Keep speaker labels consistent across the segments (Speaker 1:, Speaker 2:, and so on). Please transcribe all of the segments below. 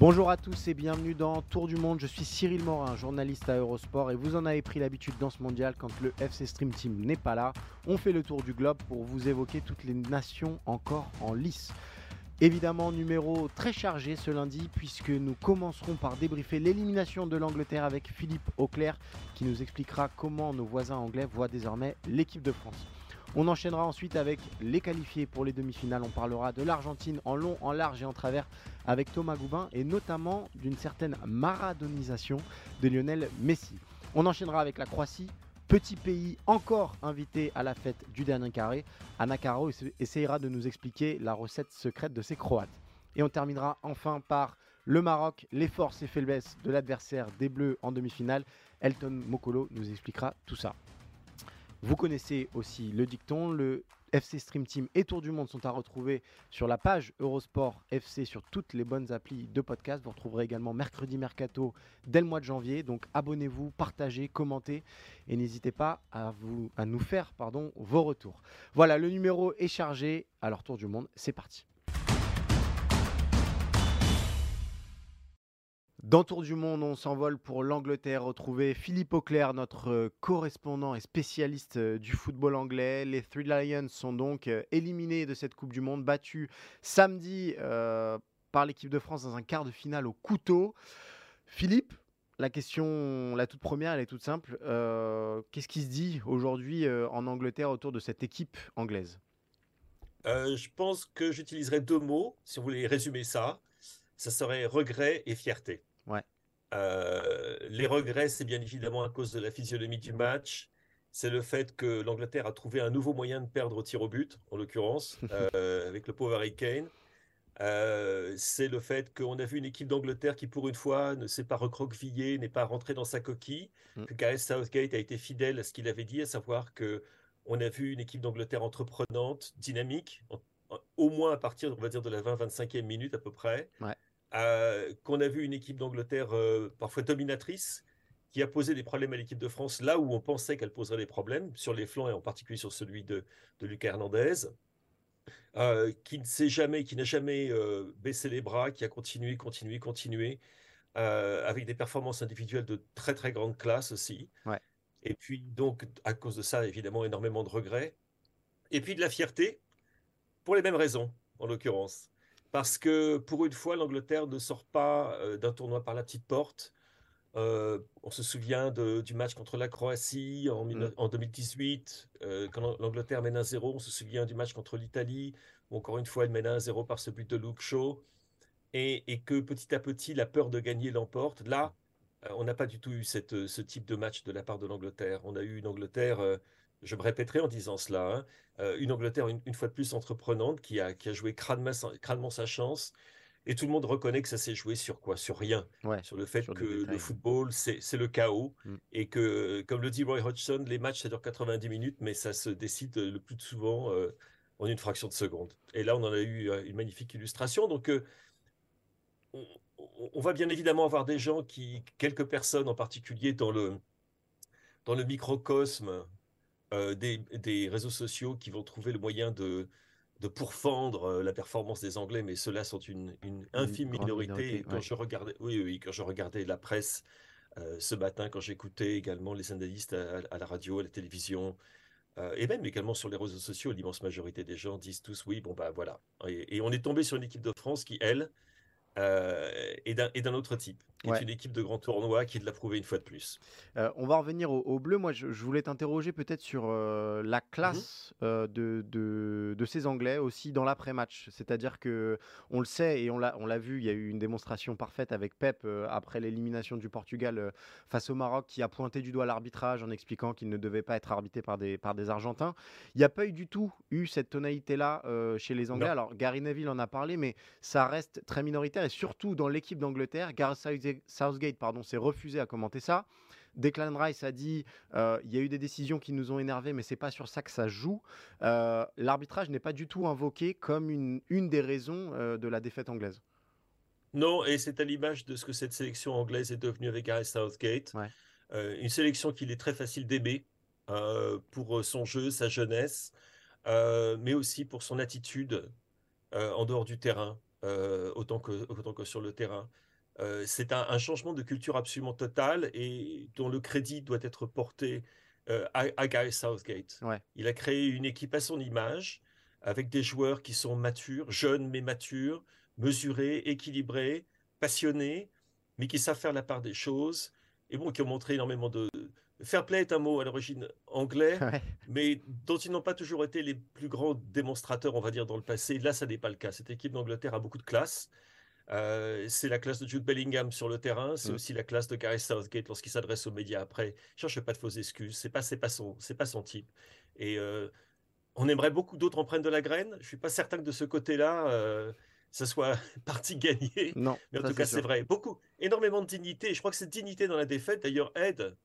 Speaker 1: Bonjour à tous et bienvenue dans Tour du Monde. Je suis Cyril Morin, journaliste à Eurosport et vous en avez pris l'habitude dans ce mondial quand le FC Stream Team n'est pas là. On fait le tour du globe pour vous évoquer toutes les nations encore en lice. Évidemment, numéro très chargé ce lundi puisque nous commencerons par débriefer l'élimination de l'Angleterre avec Philippe Auclair qui nous expliquera comment nos voisins anglais voient désormais l'équipe de France. On enchaînera ensuite avec les qualifiés pour les demi-finales. On parlera de l'Argentine en long, en large et en travers avec Thomas Goubin et notamment d'une certaine maradonisation de Lionel Messi. On enchaînera avec la Croatie, petit pays encore invité à la fête du dernier carré. Anna Caro essayera de nous expliquer la recette secrète de ces Croates. Et on terminera enfin par le Maroc, les forces et faiblesses de l'adversaire des Bleus en demi-finale. Elton Mokolo nous expliquera tout ça. Vous connaissez aussi le dicton, le FC Stream Team et Tour du Monde sont à retrouver sur la page Eurosport FC sur toutes les bonnes applis de podcast. Vous retrouverez également Mercredi Mercato dès le mois de janvier. Donc abonnez-vous, partagez, commentez et n'hésitez pas à, vous, nous faire pardon, vos retours. Voilà, le numéro est chargé. Alors Tour du Monde, c'est parti. Dans Tour du Monde, on s'envole pour l'Angleterre, retrouver Philippe Auclair, notre euh, correspondant et spécialiste euh, du football anglais. Les Three Lions sont donc euh, éliminés de cette Coupe du Monde, battus samedi par l'équipe de France dans un quart de finale au couteau. Philippe, la question, la toute première, elle est toute simple. Qu'est-ce qui se dit aujourd'hui en Angleterre autour de cette équipe anglaise?
Speaker 2: Je pense que j'utiliserai deux mots, si vous voulez résumer ça. Ça serait regret et fierté.
Speaker 1: Ouais.
Speaker 2: Euh, les regrets, c'est bien évidemment à cause de la physionomie du match. C'est le fait que l'Angleterre a trouvé un nouveau moyen de perdre au tir au but, en l'occurrence, euh, avec le pauvre Harry Kane. Euh, c'est le fait qu'on a vu une équipe d'Angleterre qui, pour une fois, ne s'est pas recroquevillée, n'est pas rentrée dans sa coquille, mm. que Gareth Southgate a été fidèle à ce qu'il avait dit, à savoir que on a vu une équipe d'Angleterre entreprenante, dynamique, au moins à partir, on va dire, de la 20-25e minute à peu près.
Speaker 1: Ouais.
Speaker 2: Euh, qu'on a vu une équipe d'Angleterre euh, parfois dominatrice, qui a posé des problèmes à l'équipe de France là où on pensait qu'elle poserait des problèmes, sur les flancs et en particulier sur celui de, de Lucas Hernandez, euh, qui ne sait jamais, qui n'a jamais baissé les bras, qui a continué, continué, continué, avec des performances individuelles de très très grande classe aussi. Et puis donc, à cause de ça, évidemment, énormément de regrets. Et puis de la fierté, pour les mêmes raisons, en l'occurrence parce que pour une fois, l'Angleterre ne sort pas euh, d'un tournoi par la petite porte. Euh, on se souvient du match contre la Croatie en, 2018, mm. euh, quand l'Angleterre mène 1-0. On se souvient du match contre l'Italie, où encore une fois, elle mène 1-0 par ce but de Luke Shaw. Et, que petit à petit, la peur de gagner l'emporte. Là, on n'a pas du tout eu ce type de match de la part de l'Angleterre. On a eu une Angleterre je me répéterai en disant cela, hein, euh, une Angleterre une, fois de plus entreprenante qui a, qui a joué crânement, sa chance. Et tout le monde reconnaît que ça s'est joué sur quoi? Sur rien. sur le fait que le football, c'est le chaos. Mm. Et que, comme le dit Roy Hodgson, les matchs, ça dure 90 minutes, mais ça se décide le plus souvent euh, en une fraction de seconde. Et là, on en a eu euh, une magnifique illustration. Donc, on, on, va bien évidemment avoir des gens qui, quelques personnes en particulier dans le, dans le microcosme euh, des, réseaux sociaux qui vont trouver le moyen de, de pourfendre euh, la performance des Anglais, mais ceux-là sont une, infime minorité. quand, je regardais, oui, oui, quand je regardais la presse euh, ce matin, quand j'écoutais également les analystes à, la radio, à la télévision, et même également sur les réseaux sociaux, l'immense majorité des gens disent tous oui, bon bah voilà. et on est tombé sur une équipe de France qui, elle, euh, et d'un autre type, qui est une équipe de grand tournoi qui l'a prouvé une fois de plus.
Speaker 1: Euh, on va revenir au, bleu. Moi, je, voulais t'interroger peut-être sur euh, la classe mhm. de, de, de, ces Anglais aussi dans l'après-match. C'est-à-dire que on le sait et on l'a vu, il y a eu une démonstration parfaite avec Pep après l'élimination du Portugal face au Maroc qui a pointé du doigt l'arbitrage en expliquant qu'il ne devait pas être arbitré par des, par des Argentins. Il n'y a pas eu du tout eu cette tonalité-là chez les Anglais. Alors, Gary Neville en a parlé, mais ça reste très minoritaire et surtout dans l'équipe d'Angleterre. Gareth Southgate pardon, s'est refusé à commenter ça. Declan Rice a dit euh, il y a eu des décisions qui nous ont énervés, mais c'est pas sur ça que ça joue. Euh, l'arbitrage n'est pas du tout invoqué comme une, une des raisons euh, de la défaite anglaise.
Speaker 2: Non, et c'est à l'image de ce que cette sélection anglaise est devenue avec Gareth Southgate. une sélection qu'il est très facile d'aimer pour son jeu, sa jeunesse, mais aussi pour son attitude en dehors du terrain. Euh, autant, que, autant que sur le terrain. c'est un, changement de culture absolument total et dont le crédit doit être porté à, à, Gary Southgate. Il a créé une équipe à son image, avec des joueurs qui sont matures, jeunes mais matures, mesurés, équilibrés, passionnés, mais qui savent faire la part des choses, et bon, qui ont montré énormément de... Fair play est un mot à l'origine anglais, mais dont ils n'ont pas toujours été les plus grands démonstrateurs, on va dire, dans le passé. Là, ça n'est pas le cas. Cette équipe d'Angleterre a beaucoup de classe. Euh, c'est la classe de Jude Bellingham sur le terrain, c'est mm. aussi la classe de Gareth Southgate lorsqu'il s'adresse aux médias après. Je cherche pas de fausses excuses, c'est pas, pas son, c'est pas son type. Et euh, on aimerait beaucoup d'autres en prennent de la graine. Je suis pas certain que de ce côté-là, euh, ça soit partie gagnée.
Speaker 1: Non,
Speaker 2: mais en tout cas, c'est vrai. Beaucoup, énormément de dignité. Je crois que cette dignité dans la défaite, d'ailleurs, aide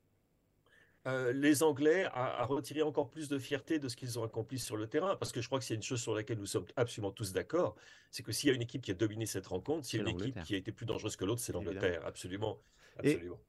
Speaker 2: euh, les Anglais à, retirer encore plus de fierté de ce qu'ils ont accompli sur le terrain. Parce que je crois que c'est une chose sur laquelle nous sommes absolument tous d'accord. C'est que s'il y a une équipe qui a dominé cette rencontre, s'il y a une équipe qui a été plus dangereuse que l'autre, c'est l'Angleterre. Absolument. absolument.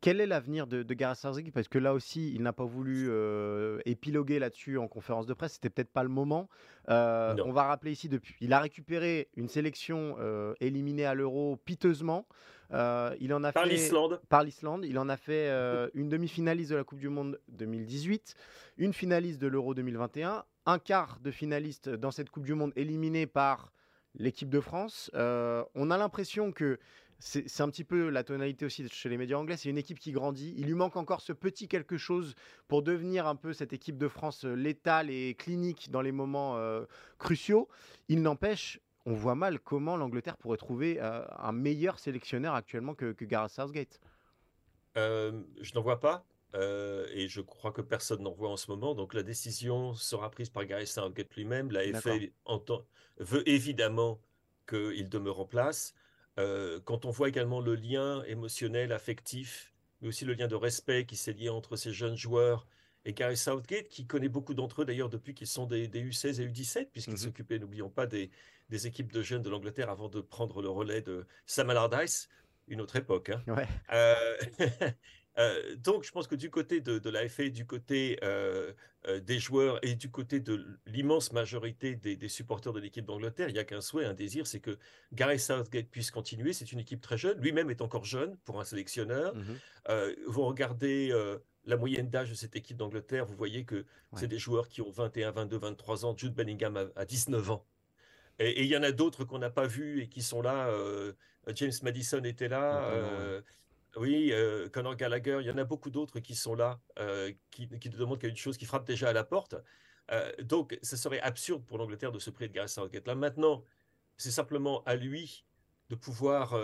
Speaker 1: Quel est l'avenir de, de Gareth Southgate? Parce que là aussi, il n'a pas voulu euh, épiloguer là-dessus en conférence de presse. C'était peut-être pas le moment. Euh, on va rappeler ici depuis. Il a récupéré une sélection euh, éliminée à l'Euro piteusement. il en a
Speaker 2: par l'Islande.
Speaker 1: Par l'Islande. Il en a fait une demi-finaliste de la Coupe du Monde 2018, une finaliste de l'Euro 2021, un quart de finaliste dans cette Coupe du Monde éliminée par l'équipe de France. on a l'impression que c'est un petit peu la tonalité aussi chez les médias anglais. C'est une équipe qui grandit. Il lui manque encore ce petit quelque chose pour devenir un peu cette équipe de France euh, létale et clinique dans les moments euh, cruciaux. Il n'empêche, on voit mal comment l'Angleterre pourrait trouver euh, un meilleur sélectionneur actuellement que, Gareth Southgate.
Speaker 2: je n'en vois pas. et je crois que personne n'en voit en ce moment. Donc la décision sera prise par Gareth Southgate lui-même. La FA veut évidemment qu'il demeure en place. Euh, quand on voit également le lien émotionnel, affectif, mais aussi le lien de respect qui s'est lié entre ces jeunes joueurs et Gary Southgate, qui connaît beaucoup d'entre eux d'ailleurs depuis qu'ils sont des, U16 et U17, puisqu'ils mhm. s'occupaient, n'oublions pas, des, équipes de jeunes de l'Angleterre avant de prendre le relais de Sam Allardyce, une autre époque. Hein. Euh, Euh, donc, je pense que du côté de, de la FA, du côté euh, euh, des joueurs et du côté de l'immense majorité des, supporters de l'équipe d'Angleterre, il n'y a qu'un souhait, un désir, c'est que Gary Southgate puisse continuer. C'est une équipe très jeune. Lui-même est encore jeune pour un sélectionneur. Mmh vous regardez la moyenne d'âge de cette équipe d'Angleterre, vous voyez que c'est des joueurs qui ont 21, 22, 23 ans. Jude Bellingham a, 19 ans. Et il y en a d'autres qu'on n'a pas vus et qui sont là. James Madison était là. Oui, euh, Conor Gallagher, il y en a beaucoup d'autres qui sont là, euh, qui, qui te demandent qu'il y a une chose qui frappe déjà à la porte. Euh, donc, ce serait absurde pour l'Angleterre de se priver de Gareth Southgate. Là, maintenant, c'est simplement à lui de pouvoir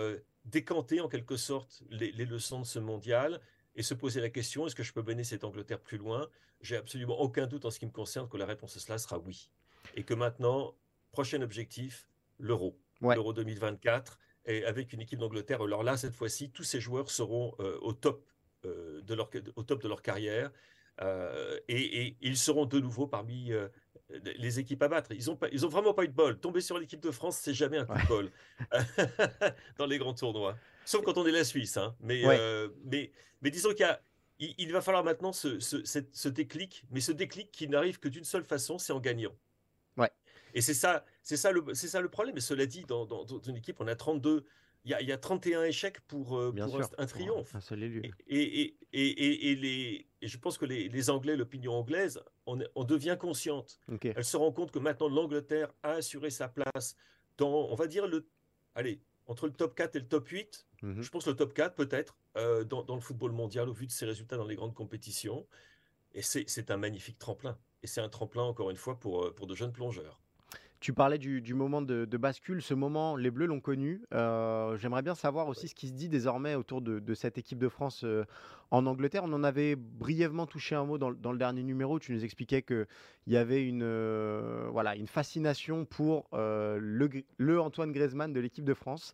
Speaker 2: décanter en quelque sorte les, leçons de ce mondial et se poser la question est-ce que je peux mener cette Angleterre plus loin? J'ai absolument aucun doute en ce qui me concerne que la réponse à cela sera oui. Et que maintenant, prochain objectif, l'Euro. L'Euro 2024 et avec une équipe d'Angleterre. Alors là, cette fois-ci, tous ces joueurs seront euh, au, top, euh, de leur, au top de leur carrière euh, et, ils seront de nouveau parmi les équipes à battre. Ils n'ont ils ont vraiment pas eu de bol. Tomber sur l'équipe de France, c'est jamais un coup de bol dans les grands tournois. Sauf quand on est la Suisse. Hein. Mais, mais, mais disons qu'il il, il, va falloir maintenant ce, ce, ce, déclic, mais ce déclic qui n'arrive que d'une seule façon, c'est en gagnant. Et c'est ça, c'est ça, le, c'est ça le problème. Mais cela dit, dans, dans, une équipe, on a 32, il y a, y a 31 échecs pour, euh, pour un, triomphe. et, et, et, et, les, et je pense que les, les Anglais, l'opinion anglaise, on, on, devient consciente. Elle se rend compte que maintenant l'Angleterre a assuré sa place dans, on va dire, le, allez, entre le top 4 et le top 8. Mhm. Je pense le top 4 peut-être euh, dans, dans, le football mondial au vu de ses résultats dans les grandes compétitions. Et c'est un magnifique tremplin. Et c'est un tremplin, encore une fois, pour, euh, pour de jeunes plongeurs.
Speaker 1: Tu parlais du, moment de, bascule. Ce moment, les Bleus l'ont connu. Euh, j'aimerais bien savoir aussi ce qui se dit désormais autour de, cette équipe de France euh, en Angleterre. On en avait brièvement touché un mot dans, le dernier numéro. Tu nous expliquais qu'il y avait une, euh, voilà, une fascination pour le, Antoine Griezmann de l'équipe de France,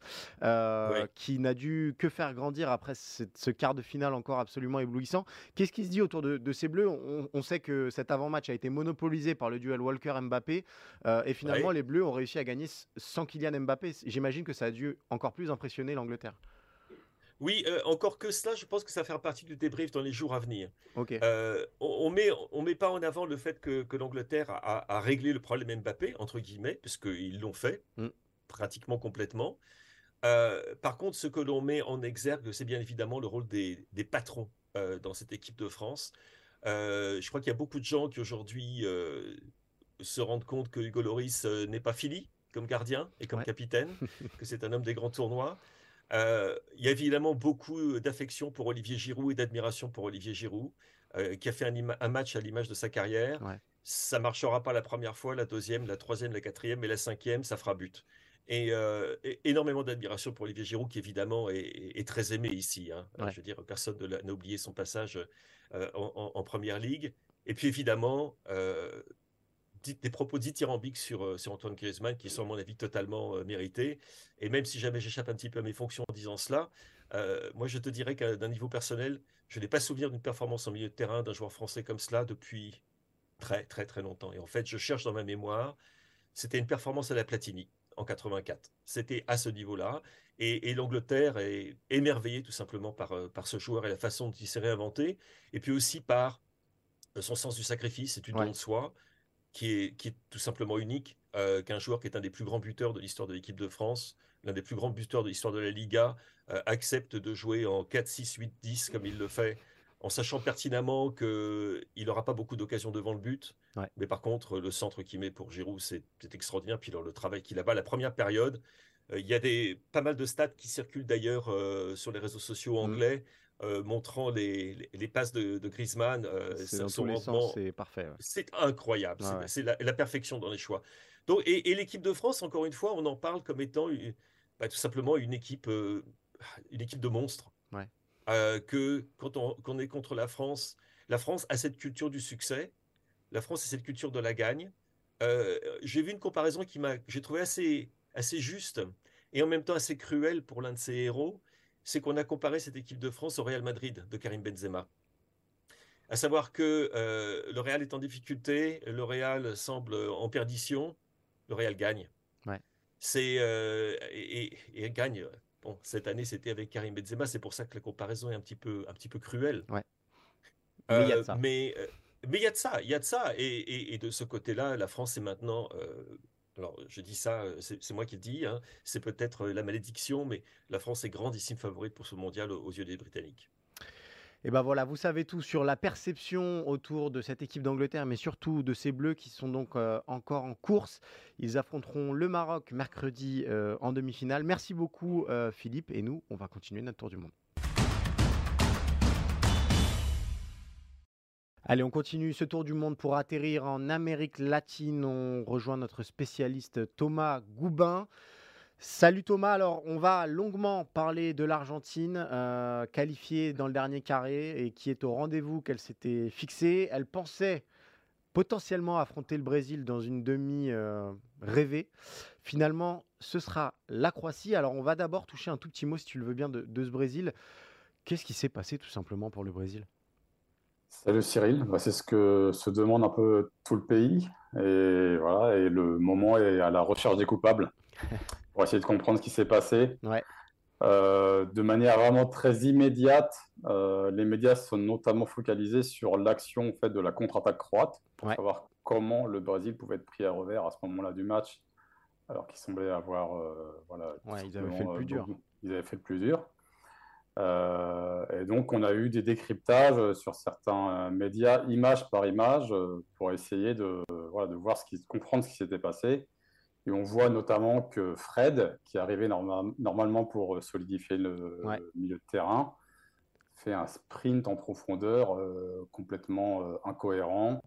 Speaker 1: qui n'a dû que faire grandir après ce, quart de finale encore absolument éblouissant. Qu'est-ce qui se dit autour de, ces Bleus? On, on, sait que cet avant-match a été monopolisé par le duel Walker-Mbappé. et finalement, les Bleus ont réussi à gagner sans Kylian Mbappé. J'imagine que ça a dû encore plus impressionner l'Angleterre.
Speaker 2: Oui, euh, encore que cela, je pense que ça fera partie du débrief dans les jours à venir.
Speaker 1: Euh,
Speaker 2: on, ne met, on met pas en avant le fait que, l'Angleterre a, réglé le problème Mbappé, entre guillemets, puisqu'ils l'ont fait, mm. pratiquement complètement. par contre, ce que l'on met en exergue, c'est bien évidemment le rôle des, des patrons dans cette équipe de France. je crois qu'il y a beaucoup de gens qui aujourd'hui se rendent compte que Hugo Loris n'est pas fini comme gardien et comme capitaine, que c'est un homme des grands tournois. Euh, il y a évidemment beaucoup d'affection pour Olivier Giroud et d'admiration pour Olivier Giroud, euh, qui a fait un, match à l'image de sa carrière. Ça Ça marchera pas la première fois, la deuxième, la troisième, la quatrième, mais la cinquième, ça fera but. Et, euh, énormément d'admiration pour Olivier Giroud, qui évidemment est, très aimé ici. Hein. Je veux dire, personne n'a oublié son passage en, en, première ligue. Et puis évidemment, des propos dithyrambiques sur, euh, sur Antoine Griezmann qui sont, à mon avis, totalement euh, mérités. Et même si jamais j'échappe un petit peu à mes fonctions en disant cela, euh, moi, je te dirais qu'à d'un niveau personnel, je n'ai pas souvenir d'une performance en milieu de terrain d'un joueur français comme cela depuis très, très, très longtemps. Et en fait, je cherche dans ma mémoire, c'était une performance à la Platini en 84. C'était à ce niveau-là. Et, l'Angleterre est émerveillée tout simplement par, par ce joueur et la façon dont il s'est réinventé. Et puis aussi par son sens du sacrifice, c'est une don de soi qui est, qui est tout simplement unique, euh, qu'un joueur qui est un des plus grands buteurs de l'histoire de l'équipe de France, l'un des plus grands buteurs de l'histoire de la Liga, euh, accepte de jouer en 4, 6, 8, 10 comme il le fait, en sachant pertinemment qu'il n'aura pas beaucoup d'occasions devant le but. Mais par contre, le centre qu'il met pour Giroud, c'est extraordinaire. Puis le travail qu'il a bas, la première période, euh, il y a des, pas mal de stats qui circulent d'ailleurs sur les réseaux sociaux mmh. anglais. Euh, montrant les, les, passes de, de Griezmann.
Speaker 1: Euh, c'est c'est parfait.
Speaker 2: C'est incroyable. c'est la, perfection dans les choix. Donc, et, l'équipe de France, encore une fois, on en parle comme étant bah, tout simplement une équipe, euh, une équipe de monstres. que quand on, est contre la France, la France a cette culture du succès. La France a cette culture de la gagne. J'ai vu une comparaison qui m'a, j'ai trouvé assez, assez juste et en même temps assez cruelle pour l'un de ses héros c'est qu'on a comparé cette équipe de France au Real Madrid de Karim Benzema. À savoir que euh, le Real est en difficulté, le Real semble en perdition, le Real gagne. C'est euh, et, gagne. Bon, cette année c'était avec Karim Benzema, c'est pour ça que la comparaison est un petit peu un petit peu cruelle.
Speaker 1: Mais il y a de ça.
Speaker 2: Mais il y a de ça, il y a de ça. Et, de ce côté-là, la France est maintenant alors je dis ça, euh, c'est moi qui le dis, hein, c'est peut-être euh, la malédiction, mais la France est grandissime favorite pour ce mondial aux, yeux des Britanniques.
Speaker 1: Et ben voilà, vous savez tout sur la perception autour de cette équipe d'Angleterre, mais surtout de ces Bleus qui sont donc euh, encore en course. Ils affronteront le Maroc mercredi en demi-finale. Merci beaucoup Philippe, et nous, on va continuer notre tour du monde. Allez, on continue ce tour du monde pour atterrir en Amérique latine. On rejoint notre spécialiste Thomas Goubin. Salut Thomas, alors on va longuement parler de l'Argentine, euh, qualifiée dans le dernier carré et qui est au rendez-vous qu'elle s'était fixée. Elle pensait potentiellement affronter le Brésil dans une demi euh, rêvée. Finalement, ce sera la Croatie. Alors on va d'abord toucher un tout petit mot, si tu le veux bien, de ce Brésil. Qu'est-ce qui s'est passé tout simplement pour le Brésil?
Speaker 3: Salut Cyril, bah, c'est ce que se demande un peu tout le pays. Et voilà, et le moment est à la recherche des coupables pour essayer de comprendre ce qui s'est passé. Euh, de manière vraiment très immédiate, euh, les médias sont notamment focalisés sur l'action en fait, de la contre-attaque croate pour savoir comment le Brésil pouvait être pris à revers à ce moment-là du match, alors qu'ils semblaient avoir. Euh, voilà,
Speaker 1: ils avaient fait le plus dur.
Speaker 3: Ils avaient fait le plus dur. Euh, et donc, on a eu des décryptages sur certains euh, médias, image par image, euh, pour essayer de, voilà, de voir ce qui, comprendre ce qui s'était passé. Et on voit notamment que Fred, qui est arrivé normalement pour solidifier le, milieu de terrain, fait un sprint en profondeur complètement incohérent,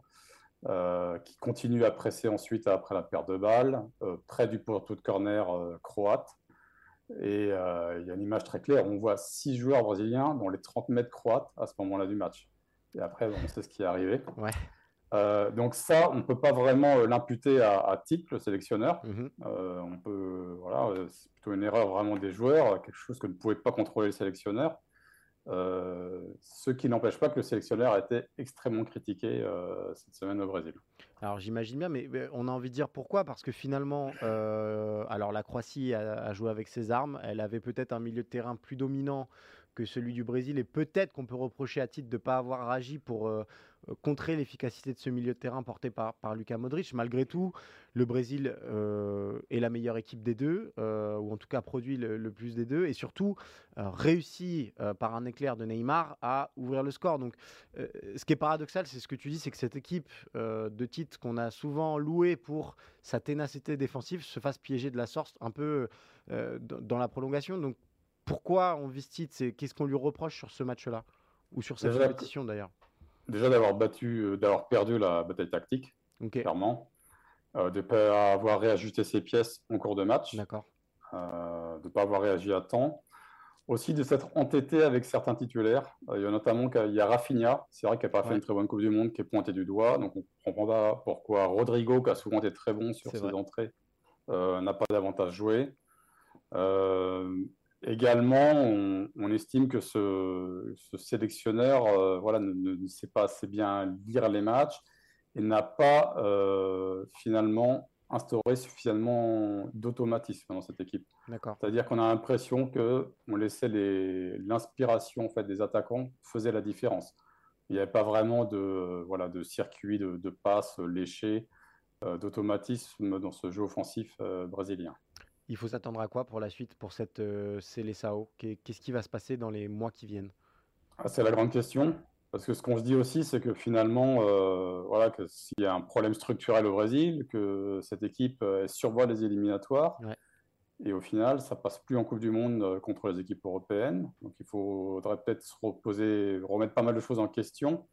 Speaker 3: qui continue à presser ensuite après la perte de balle, près du poteau de corner croate. Et euh, il y a une image très claire. On voit six joueurs brésiliens dans les 30 mètres croates à ce moment-là du match. Et après, on sait ce qui est arrivé.
Speaker 1: Ouais.
Speaker 3: Euh, donc ça, on ne peut pas vraiment euh, l'imputer à, à le sélectionneur. Mhm. on peut, voilà, c'est plutôt une erreur vraiment des joueurs, quelque chose que ne pouvait pas contrôler le sélectionneur. Ce qui n'empêche pas que le sélectionneur a été extrêmement critiqué cette semaine au Brésil.
Speaker 1: Alors j'imagine bien, mais, on a envie de dire pourquoi? Parce que finalement, euh, alors la Croatie a, joué avec ses armes. Elle avait peut-être un milieu de terrain plus dominant que celui du Brésil. Et peut-être qu'on peut reprocher à titre de ne pas avoir agi pour euh, euh, contrer l'efficacité de ce milieu de terrain porté par, par Luka Modric. Malgré tout, le Brésil euh, est la meilleure équipe des deux, ou en tout cas produit le, plus des deux, et surtout réussit par un éclair de Neymar à ouvrir le score. Donc, ce qui est paradoxal, c'est ce que tu dis, c'est que cette équipe de titre qu'on a souvent louée pour sa ténacité défensive se fasse piéger de la sorte un peu dans la prolongation. Donc, pourquoi on vise titre Qu'est-ce qu'on lui reproche sur ce match-là? Ou sur cette compétition d'ailleurs?
Speaker 3: Déjà d'avoir battu, euh, d'avoir perdu la bataille tactique, clairement. Euh, de ne pas avoir réajusté ses pièces en cours de match.
Speaker 1: D'accord.
Speaker 3: Euh, de ne pas avoir réagi à temps. Aussi de s'être entêté avec certains titulaires. il y a notamment il y a Rafinha, c'est vrai qu'il n'a pas fait une très bonne Coupe du Monde, qui est pointé du doigt. Donc on ne comprend pas pourquoi Rodrigo, qui a souvent été très bon sur ses entrées, n'a pas davantage joué. Également, on, estime que ce, sélectionneur euh, voilà, ne, sait pas assez bien lire les matchs et n'a pas euh, finalement instauré suffisamment d'automatisme dans cette équipe. C'est-à-dire qu'on a l'impression qu'on laissait l'inspiration en fait, des attaquants faisait la différence. Il n'y avait pas vraiment de, voilà, de circuit de, de passes léchées, euh, d'automatisme dans ce jeu offensif brésilien.
Speaker 1: Il faut s'attendre à quoi pour la suite, pour cette euh, Célessao Qu'est-ce qui va se passer dans les mois qui viennent?
Speaker 3: Ah, C'est la grande question. Parce que ce qu'on se dit aussi, c'est que finalement, euh, voilà, que s'il y a un problème structurel au Brésil, que cette équipe euh, survoit les éliminatoires, et au final, ça passe plus en Coupe du Monde euh, contre les équipes européennes. Donc il faudrait peut-être se reposer, remettre pas mal de choses en question.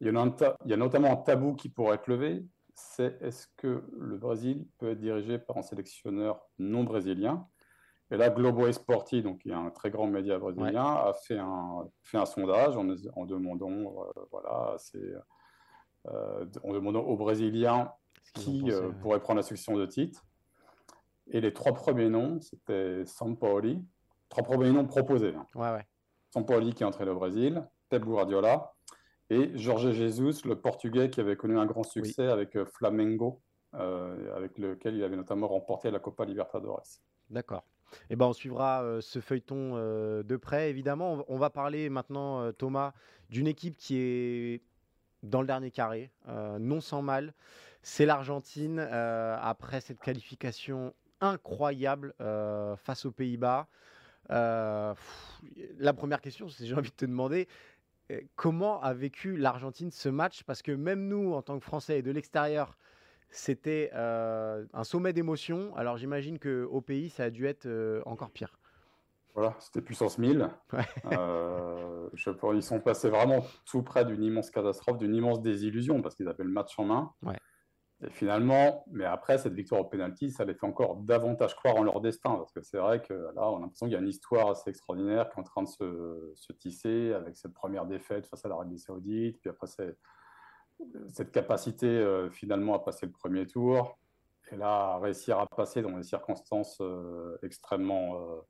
Speaker 3: Il y, a il y a notamment un tabou qui pourrait être levé, c'est est-ce que le Brésil peut être dirigé par un sélectionneur non brésilien? Et là, Globo Esporti, donc il y a un très grand média brésilien, a fait un, fait un sondage en, en demandant, euh, voilà, euh, en demandant aux Brésiliens qui euh, pourrait prendre la succession de titre. Et les trois premiers noms, c'était Sampaoli, trois premiers noms proposés. Hein.
Speaker 1: Ouais.
Speaker 3: Sampaoli qui est entré au Brésil, Pep Guardiola et Jorge Jesus, le Portugais qui avait connu un grand succès avec euh, Flamengo, euh, avec lequel il avait notamment remporté la Copa Libertadores.
Speaker 1: D'accord. Eh ben, on suivra euh, ce feuilleton de près, évidemment. On, va parler maintenant, Thomas, d'une équipe qui est dans le dernier carré, non sans mal. C'est l'Argentine, après cette qualification incroyable face aux Pays-Bas. la première question, c'est j'ai envie de te demander, comment a vécu l'Argentine ce match? Parce que même nous, en tant que Français et de l'extérieur, c'était euh, un sommet d'émotion. Alors j'imagine qu'au pays, ça a dû être euh, encore pire.
Speaker 3: Voilà, c'était puissance 1000. Euh, je, ils sont passés vraiment tout près d'une immense catastrophe, d'une immense désillusion, parce qu'ils avaient le match en main.
Speaker 1: Ouais.
Speaker 3: Et finalement, mais après, cette victoire au penalty, ça les fait encore davantage croire en leur destin. Parce que c'est vrai que là, on a l'impression qu'il y a une histoire assez extraordinaire qui est en train de se, se tisser avec cette première défaite face à l'Arabie Saoudite. Puis après, cette capacité euh, finalement à passer le premier tour. Et là, à réussir à passer dans des circonstances euh, extrêmement, euh,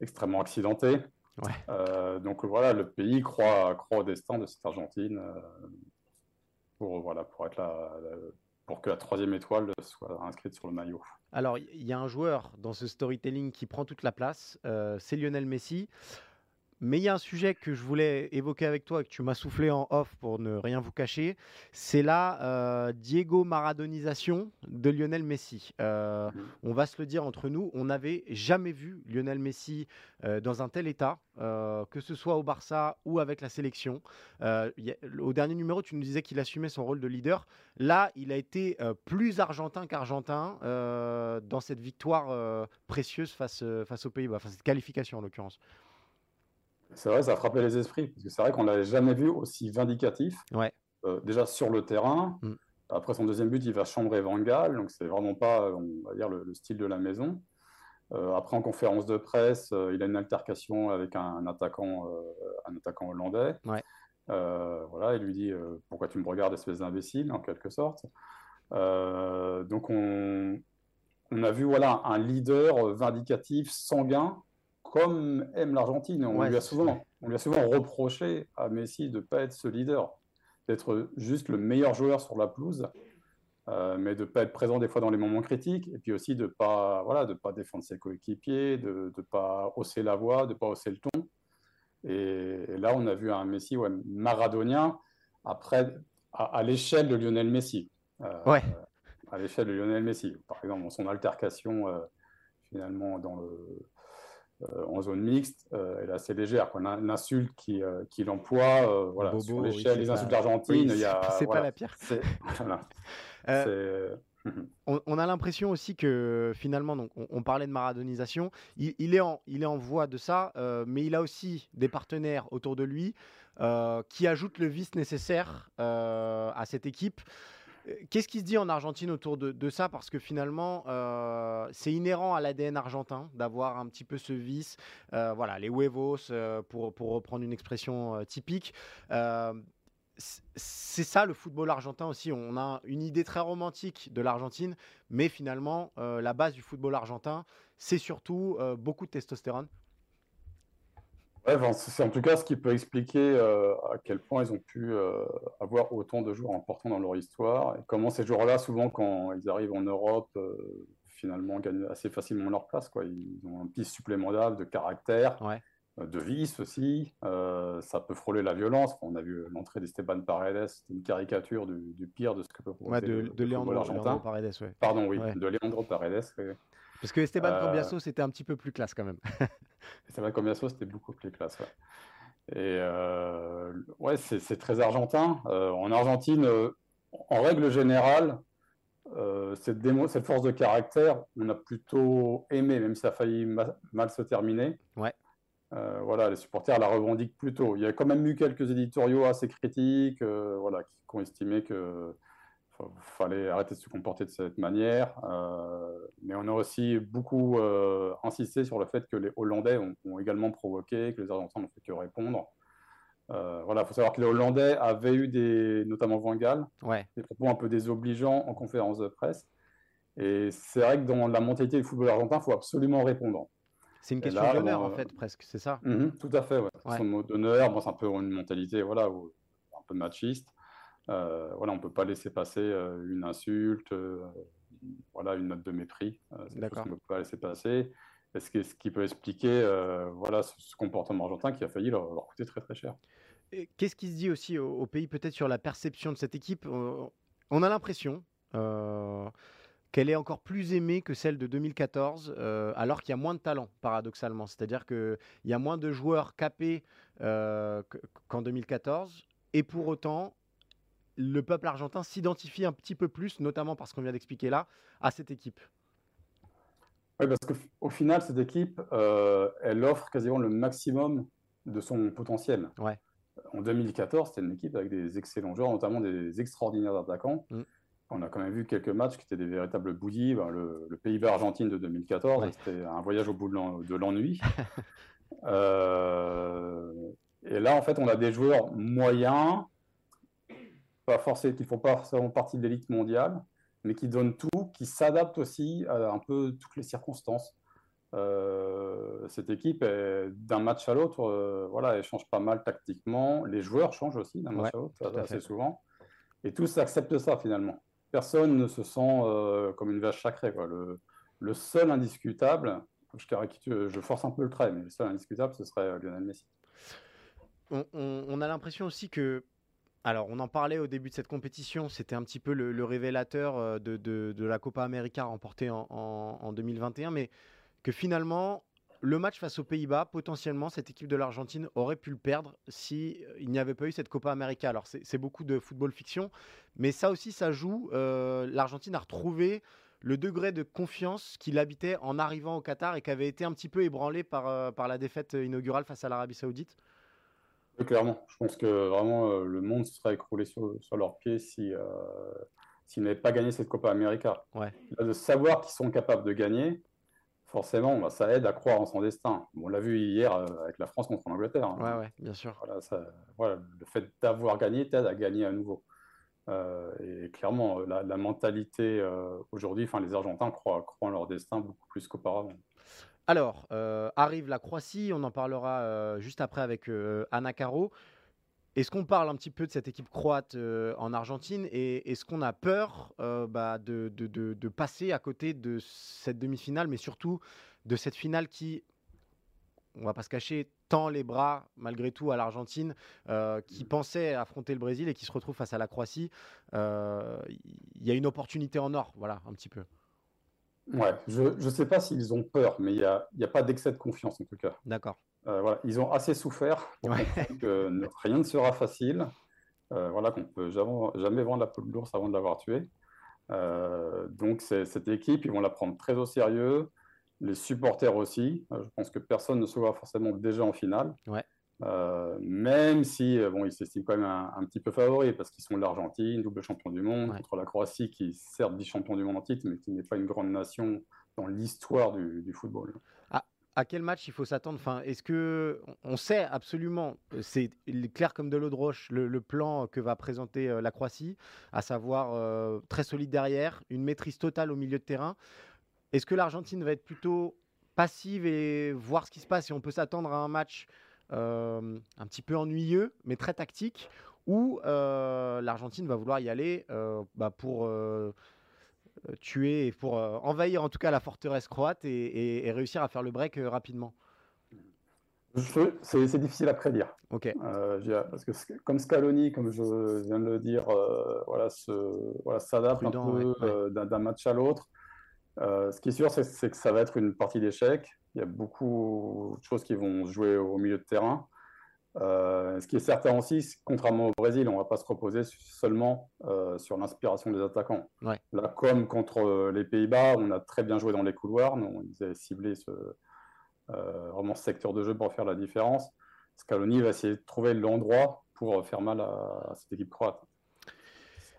Speaker 3: extrêmement accidentées.
Speaker 1: Ouais.
Speaker 3: donc voilà, le pays croit, croit au destin de cette Argentine pour, voilà, pour être la pour que la troisième étoile soit inscrite sur le maillot.
Speaker 1: Alors, il y a un joueur dans ce storytelling qui prend toute la place, euh, c'est Lionel Messi. Mais il y a un sujet que je voulais évoquer avec toi et que tu m'as soufflé en off pour ne rien vous cacher. C'est la euh, Diego Maradonisation de Lionel Messi. Euh, mhm. On va se le dire entre nous, on n'avait jamais vu Lionel Messi euh, dans un tel état, que ce soit au Barça ou avec la sélection. au dernier numéro, tu nous disais qu'il assumait son rôle de leader. Là, il a été plus argentin qu'argentin dans cette victoire précieuse face, face aux Pays-Bas, enfin cette qualification en l'occurrence.
Speaker 3: C'est vrai, ça a frappé les esprits, parce que c'est vrai qu'on ne l'avait jamais vu aussi vindicatif.
Speaker 1: Ouais.
Speaker 3: Euh, déjà sur le terrain. Mm. Après son deuxième but, il va chambrer Van Gaal, donc c'est vraiment pas, on va dire, le, style de la maison. Euh, après, en conférence de presse, euh, il a une altercation avec un, attaquant, un attaquant hollandais.
Speaker 1: Ouais.
Speaker 3: voilà, il lui dit Pourquoi tu me regardes, espèce d'imbécile, en quelque sorte? donc, on, on, a vu voilà, un leader vindicatif, sanguin, comme aime l'Argentine. On, lui a souvent, on lui a souvent reproché à Messi de ne pas être ce leader, d'être juste le meilleur joueur sur la pelouse, euh, mais de ne pas être présent des fois dans les moments critiques, et puis aussi de ne pas, voilà, de pas défendre ses coéquipiers, de ne pas hausser la voix, de ne pas hausser le ton. Et, là, on a vu un Messi ouais, maradonien après, à, l'échelle de Lionel Messi.
Speaker 1: ouais.
Speaker 3: À l'échelle de Lionel Messi. Par exemple, son altercation finalement dans le, euh, en zone mixte, euh, elle est assez légère. L'insulte qu'il euh, emploie, voilà, sur l'échelle des insultes d'Argentine, il y a.
Speaker 1: C'est pas la pire. on, a l'impression aussi que finalement, donc, on, parlait de maradonisation, il, est en, il est en voie de ça, mais il a aussi des partenaires autour de lui qui ajoutent le vice nécessaire à cette équipe. Qu'est-ce qui se dit en Argentine autour de, ça? Parce que finalement, euh, c'est inhérent à l'ADN argentin d'avoir un petit peu ce vice. Euh, voilà, les huevos, euh, pour, pour, reprendre une expression typique. c'est ça le football argentin aussi. On a une idée très romantique de l'Argentine, mais finalement, la base du football argentin, c'est surtout beaucoup de testostérone,
Speaker 3: c'est en tout cas ce qui peut expliquer euh, à quel point ils ont pu euh, avoir autant de joueurs importants dans leur histoire et comment ces joueurs-là, souvent quand ils arrivent en Europe, euh, finalement gagnent assez facilement leur place. Quoi. Ils ont un piste supplémentaire de caractère, de vice aussi. ça peut frôler la violence. on a vu l'entrée d'Esteban Paredes, c'était une caricature du, pire de ce que peut
Speaker 1: proposer de, le, de Leandro, Paredes.
Speaker 3: Pardon, oui, de Leandro Paredes.
Speaker 1: Parce que Esteban euh... Cambiaso, c'était un petit peu plus classe quand même.
Speaker 3: Esteban Cambiaso, c'était beaucoup plus classe. Ouais. Et euh, ouais, c'est très argentin. Euh, en Argentine, euh, en règle générale, cette, démo, cette force de caractère, on a plutôt aimé, même si ça a failli mal se terminer.
Speaker 1: Ouais.
Speaker 3: voilà, les supporters la revendiquent plutôt. Il y a quand même eu quelques éditoriaux assez critiques, voilà, qui, qui, ont estimé que fallait arrêter de se comporter de cette manière. Euh, mais on a aussi beaucoup euh, insisté sur le fait que les Hollandais ont, également provoqué, que les Argentins n'ont fait que répondre. Euh, voilà, il faut savoir que les Hollandais avaient eu des, notamment Van Gaal, des propos un peu désobligeants en conférence de presse. Et c'est vrai que dans la mentalité du football argentin, il faut absolument répondre.
Speaker 1: C'est une question d'honneur, en fait, presque, c'est ça?
Speaker 3: Mhm, Tout à fait, ouais. Son mot d'honneur, bon, c'est un peu une mentalité voilà, un peu machiste. Euh, voilà, on ne peut pas laisser passer euh, une insulte, euh, voilà, une note de mépris. c'est qu'on ne peut pas laisser passer. Ce qui, ce qui peut expliquer voilà, ce, comportement argentin qui a failli leur, coûter très très cher.
Speaker 1: Qu'est-ce qui se dit aussi au, pays peut-être sur la perception de cette équipe? On a l'impression qu'elle est encore plus aimée que celle de 2014, alors qu'il y a moins de talent, paradoxalement. C'est-à-dire qu'il y a moins de joueurs capés qu'en 2014. Et pour autant, le peuple argentin s'identifie un petit peu plus, notamment parce qu'on vient d'expliquer là, à cette équipe
Speaker 3: Oui, parce qu'au final, cette équipe, euh, elle offre quasiment le maximum de son potentiel.
Speaker 1: Ouais.
Speaker 3: En 2014, c'était une équipe avec des excellents joueurs, notamment des extraordinaires attaquants. Mm. On a quand même vu quelques matchs qui étaient des véritables bouillies. Ben, le, Pays-Bas-Argentine de 2014, c'était un voyage au bout de l'ennui. Euh, et là, en fait, on a des joueurs moyens, pas forcément, qui font pas forcément partie de l'élite mondiale, mais qui donnent tout, qui s'adaptent aussi à un peu toutes les circonstances. Euh, cette équipe, d'un match à l'autre, euh, voilà, elle change pas mal tactiquement. Les joueurs changent aussi d'un match à l'autre, assez souvent. Et tous acceptent ça finalement. Personne ne se sent euh, comme une vache sacrée. Quoi. Le, le, seul indiscutable, je, je force un peu le trait, mais le seul indiscutable, ce serait Lionel Messi.
Speaker 1: On, on a l'impression aussi que alors, on en parlait au début de cette compétition, c'était un petit peu le, révélateur euh, de, la Copa América remportée en, 2021, mais que finalement, le match face aux Pays-Bas, potentiellement, cette équipe de l'Argentine aurait pu le perdre si euh, il n'y avait pas eu cette Copa América. Alors, c'est beaucoup de football fiction, mais ça aussi, ça joue. Euh, L'Argentine a retrouvé le degré de confiance qu'il habitait en arrivant au Qatar et qui avait été un petit peu ébranlé par, par la défaite inaugurale face à l'Arabie Saoudite
Speaker 3: clairement. Je pense que vraiment euh, le monde se serait écroulé sur, sur leurs pieds si, euh, s'ils n'avaient pas gagné cette Copa América.
Speaker 1: Ouais.
Speaker 3: de savoir qu'ils sont capables de gagner, forcément, bah, ça aide à croire en son destin. on l'a vu hier euh, avec la France contre l'Angleterre. Hein.
Speaker 1: Ouais, ouais, bien sûr.
Speaker 3: Voilà, ça, voilà, le fait d'avoir gagné t'aide à gagner à nouveau. et clairement, la, la mentalité aujourd'hui, enfin, les Argentins croient, croient en leur destin beaucoup plus qu'auparavant.
Speaker 1: Alors, euh, arrive la Croatie, on en parlera euh, juste après avec euh, Anna Caro. Est-ce qu'on parle un petit peu de cette équipe croate en Argentine et est-ce qu'on a peur bah, de, de, passer à côté de cette demi-finale, mais surtout de cette finale qui, on va pas se cacher, tend les bras malgré tout à l'Argentine qui pensait affronter le Brésil et qui se retrouve face à la Croatie. Il y a une opportunité en or, voilà, un petit peu.
Speaker 3: Ouais, je ne sais pas s'ils ont peur, mais il n'y a, a, pas d'excès de confiance en tout cas.
Speaker 1: D'accord.
Speaker 3: voilà, ils ont assez souffert pour que rien ne sera facile. voilà, qu'on ne peut jamais, jamais, vendre la peau de l'ours avant de l'avoir tué. donc cette équipe, ils vont la prendre très au sérieux les supporters aussi. Euh, je pense que personne ne se voit forcément déjà en finale.
Speaker 1: Ouais.
Speaker 3: Euh, même si euh, bon, ils s'estiment quand même un, petit peu favoris parce qu'ils sont l'Argentine, double champion du monde, contre la Croatie qui certes dit champion du monde en titre, mais qui n'est pas une grande nation dans l'histoire du, football.
Speaker 1: Ah, à quel match il faut s'attendre? Enfin, Est-ce que on sait absolument, c'est clair comme de l'eau de roche, le, plan que va présenter la Croatie, à savoir très solide derrière, une maîtrise totale au milieu de terrain. Est-ce que l'Argentine va être plutôt passive et voir ce qui se passe et on peut s'attendre à un match euh, un petit peu ennuyeux mais très tactique ou euh, l'Argentine va vouloir y aller euh, bah, pour tuer et pour envahir en tout cas la forteresse croate et, réussir à faire le break rapidement
Speaker 3: c'est difficile à prédire.
Speaker 1: Ok.
Speaker 3: parce que comme Scaloni, comme je viens de le dire, voilà, s'adapte un peu d'un match à l'autre. Euh, ce qui est sûr, c'est que ça va être une partie d'échecs. Il y a beaucoup de choses qui vont se jouer au milieu de terrain. Euh, ce qui est certain aussi, contrairement au Brésil, on ne va pas se reposer seulement euh, sur l'inspiration des attaquants. Là, comme contre les Pays-Bas, on a très bien joué dans les couloirs. on avaient ciblé ce, vraiment ce secteur de jeu pour faire la différence. Scaloni va essayer de trouver l'endroit pour faire mal à cette équipe croate.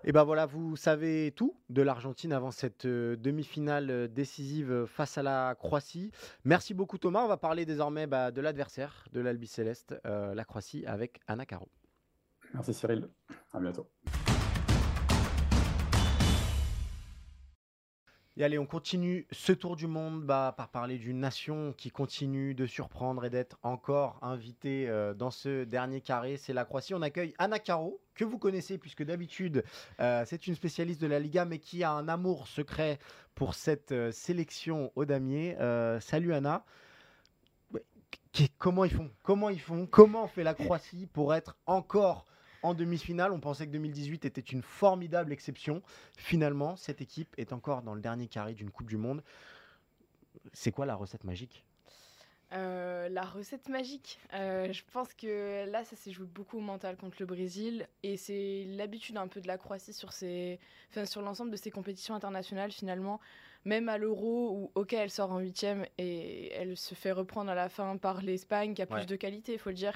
Speaker 1: Et ben voilà, vous savez tout de l'Argentine avant cette demi-finale décisive face à la Croatie. Merci beaucoup Thomas. On va parler désormais bah, de l'adversaire de l'Albi Céleste, la Croatie, avec Anna Caro.
Speaker 3: Merci Cyril. À bientôt.
Speaker 1: Et allez, on continue ce tour du monde bah, par parler d'une nation qui continue de surprendre et d'être encore invitée euh, dans ce dernier carré. C'est la Croatie. On accueille Anna Caro, que vous connaissez puisque d'habitude euh, c'est une spécialiste de la Liga, mais qui a un amour secret pour cette euh, sélection au damier. salut Anna. Comment ils font? Comment ils font? Comment fait la Croatie pour être encore en demi-finale. On pensait que 2018 était une formidable exception. Finalement, cette équipe est encore dans le dernier carré d'une Coupe du Monde. C'est quoi la recette magique?
Speaker 4: Euh, la recette magique, euh, je pense que là, ça s'est joué beaucoup au mental contre le Brésil et c'est l'habitude un peu de la Croatie sur, sur l'ensemble de ses compétitions internationales finalement. Même à l'Euro, où ok, elle sort en huitième et elle se fait reprendre à la fin par l'Espagne qui a plus de qualité, il faut le dire.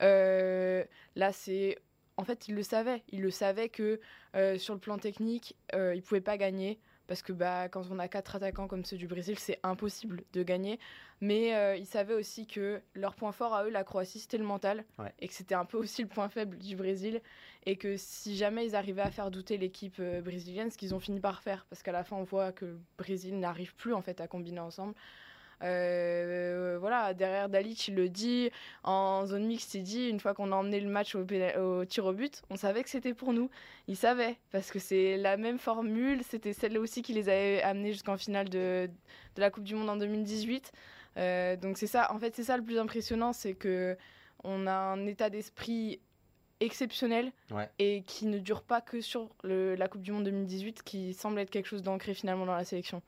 Speaker 4: Euh, là, c'est en fait, il le savait. Il le savait que euh, sur le plan technique, euh, il ne pouvait pas gagner. Parce que bah, quand on a quatre attaquants comme ceux du Brésil, c'est impossible de gagner. Mais euh, il savait aussi que leur point fort à eux, la Croatie, c'était le mental. Et que c'était un peu aussi le point faible du Brésil. Et que si jamais ils arrivaient à faire douter l'équipe brésilienne, ce qu'ils ont fini par faire, parce qu'à la fin, on voit que le Brésil n'arrive plus en fait à combiner ensemble. Euh, voilà, derrière Dalit, il le dit. En zone mixte, il dit une fois qu'on a emmené le match au, au, tir au but, on savait que c'était pour nous. Il savait, parce que c'est la même formule. C'était celle-là aussi qui les avait amenés jusqu'en finale de, de, la Coupe du Monde en 2018. Euh, donc c'est ça, en fait, c'est ça le plus impressionnant, c'est que on a un état d'esprit exceptionnel et qui ne dure pas que sur la Coupe du Monde 2018, qui semble être quelque chose d'ancré finalement dans la sélection.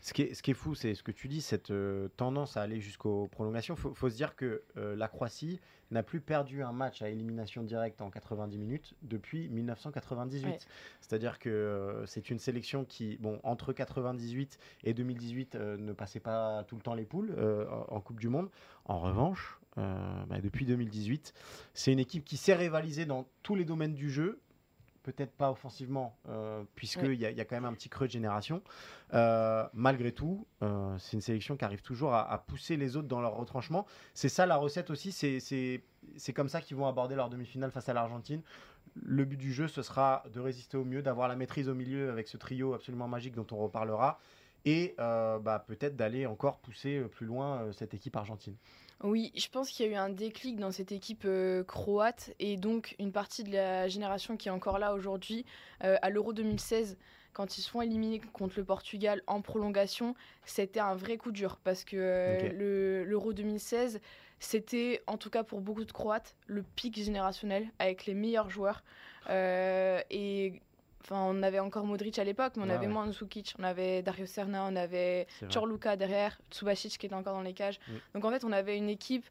Speaker 1: Ce qui est, ce qui est fou, c'est ce que tu dis, cette euh, tendance à aller jusqu'aux prolongations. Il faut, se dire que euh, la Croatie n'a plus perdu un match à élimination directe en 90 minutes depuis 1998. C'est-à-dire que euh, c'est une sélection qui, bon, entre 98 et 2018, ne passait pas tout le temps les poules en Coupe du Monde. En revanche, bah, depuis 2018, c'est une équipe qui s'est rivalisée dans tous les domaines du jeu, peut-être pas offensivement, euh, puisqu'il y, a quand même un petit creux de génération. Euh, malgré tout, euh, c'est une sélection qui arrive toujours à, pousser les autres dans leur retranchement. C'est ça la recette aussi, c'est comme ça qu'ils vont aborder leur demi-finale face à l'Argentine. Le but du jeu, ce sera de résister au mieux, d'avoir la maîtrise au milieu avec ce trio absolument magique dont on reparlera, et bah, peut-être d'aller encore pousser plus loin cette équipe argentine.
Speaker 4: Oui, je pense qu'il y a eu un déclic dans cette équipe euh, croate et donc une partie de la génération qui est encore là aujourd'hui euh, à l'Euro 2016 quand ils se font éliminer contre le Portugal en prolongation, c'était un vrai coup dur parce que euh, le l'Euro 2016, c'était en tout cas pour beaucoup de Croates le pic générationnel avec les meilleurs joueurs et Enfin, on avait encore Modric à l'époque, mais on avait moins Mandzukic, on avait Dario Serna, on avait Chorluka derrière, Tsubasic qui était encore dans les cages. Donc en fait, on avait une équipe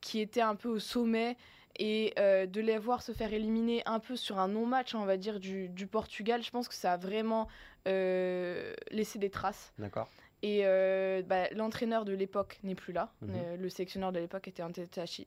Speaker 4: qui était un peu au sommet et euh, de les voir se faire éliminer un peu sur un non-match, on va dire, du, Portugal, je pense que ça a vraiment euh, laissé des traces.
Speaker 1: D'accord.
Speaker 4: Et euh, bah, l'entraîneur de l'époque n'est plus là. Mhm. le sélectionneur de l'époque était Ante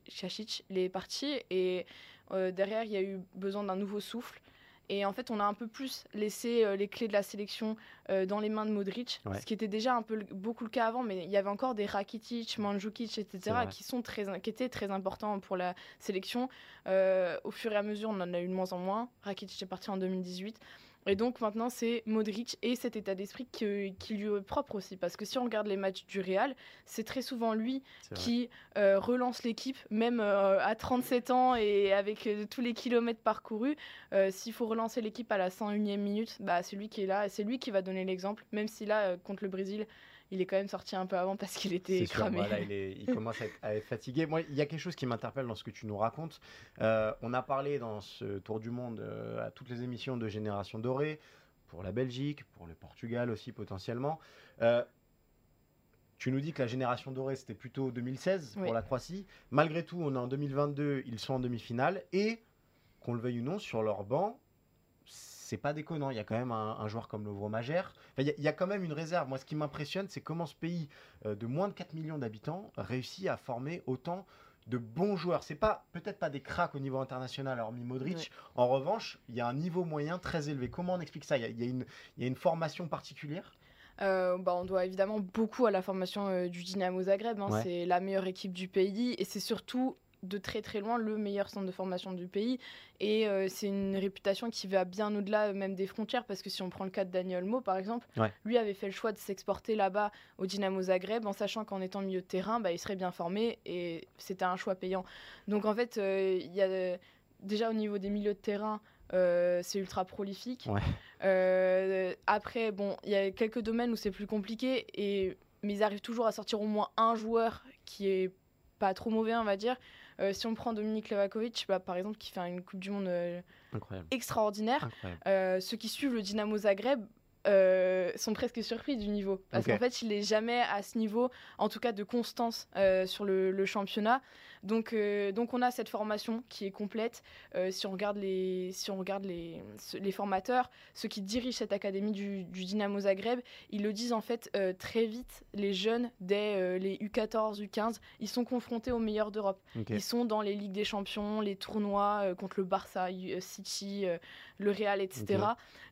Speaker 4: Chachic. Il est parti et derrière, il y a eu besoin d'un nouveau souffle. Et en fait, on a un peu plus laissé euh, les clés de la sélection euh, dans les mains de Modric, ce qui était déjà un peu beaucoup le cas avant, mais il y avait encore des Rakitic, Mandzukic, etc., qui, sont très, qui étaient très importants pour la sélection. Euh, au fur et à mesure, on en a eu de moins en moins. Rakitic est parti en 2018. Et donc maintenant, c'est Modric et cet état d'esprit qui, lui est propre aussi. Parce que si on regarde les matchs du Real, c'est très souvent lui qui euh, relance l'équipe, même euh, à 37 ans et avec euh, tous les kilomètres parcourus. S'il faut relancer l'équipe à la 101e minute, bah, c'est lui qui est là. C'est lui qui va donner l'exemple. Même si là, contre le Brésil, il est quand même sorti un peu avant parce qu'il était cramé.
Speaker 1: il, commence à être, fatigué. Moi, il y a quelque chose qui m'interpelle dans ce que tu nous racontes. Euh, on a parlé dans ce tour du monde euh, à toutes les émissions de Génération Dorée, pour la Belgique, pour le Portugal aussi potentiellement. Euh, tu nous dis que la génération dorée, c'était plutôt 2016 pour la Croatie. Malgré tout, on est en 2022, ils sont en demi-finale. Et, qu'on le veuille ou non, sur leur banc, c'est pas déconnant. Il y a quand même un, joueur comme Lovro Magère. il, y a, quand même une réserve. Moi, ce qui m'impressionne, c'est comment ce pays euh, de moins de 4 millions d'habitants réussit à former autant de bons joueurs. C'est pas peut-être pas des cracks au niveau international, hormis Modric. En revanche, il y a un niveau moyen très élevé. Comment on explique ça? Il y, a, une, une formation particulière?
Speaker 4: Euh, bah, on doit évidemment beaucoup à la formation euh, du Dynamo Zagreb. Hein. C'est la meilleure équipe du pays et c'est surtout de très très loin le meilleur centre de formation du pays. Et euh, c'est une réputation qui va bien au-delà euh, même des frontières, parce que si on prend le cas de Daniel Mo, par exemple, lui avait fait le choix de s'exporter là-bas au Dynamo Zagreb, en sachant qu'en étant milieu de terrain, bah, il serait bien formé, et c'était un choix payant. Donc en fait, euh, il y a déjà au niveau des milieux de terrain, c'est ultra prolifique. après, bon, il y a quelques domaines où c'est plus compliqué, et, mais ils arrivent toujours à sortir au moins un joueur qui est pas trop mauvais, on va dire. Euh, si on prend Dominique Levakovic, bah, par exemple, qui fait une Coupe du Monde euh, extraordinaire, euh, ceux qui suivent le Dynamo Zagreb sont presque surpris du niveau. Parce qu'en fait, il n'est jamais à ce niveau, en tout cas de constance sur le, championnat. Donc, euh, donc on a cette formation qui est complète. Euh, si on regarde, les, si on regarde les, les formateurs, ceux qui dirigent cette académie du, Dynamo Zagreb, ils le disent en fait euh, très vite, les jeunes, dès les U14, U15, ils sont confrontés aux meilleurs d'Europe. Ils sont dans les Ligues des Champions, les tournois contre le Barça, City, le Real, etc.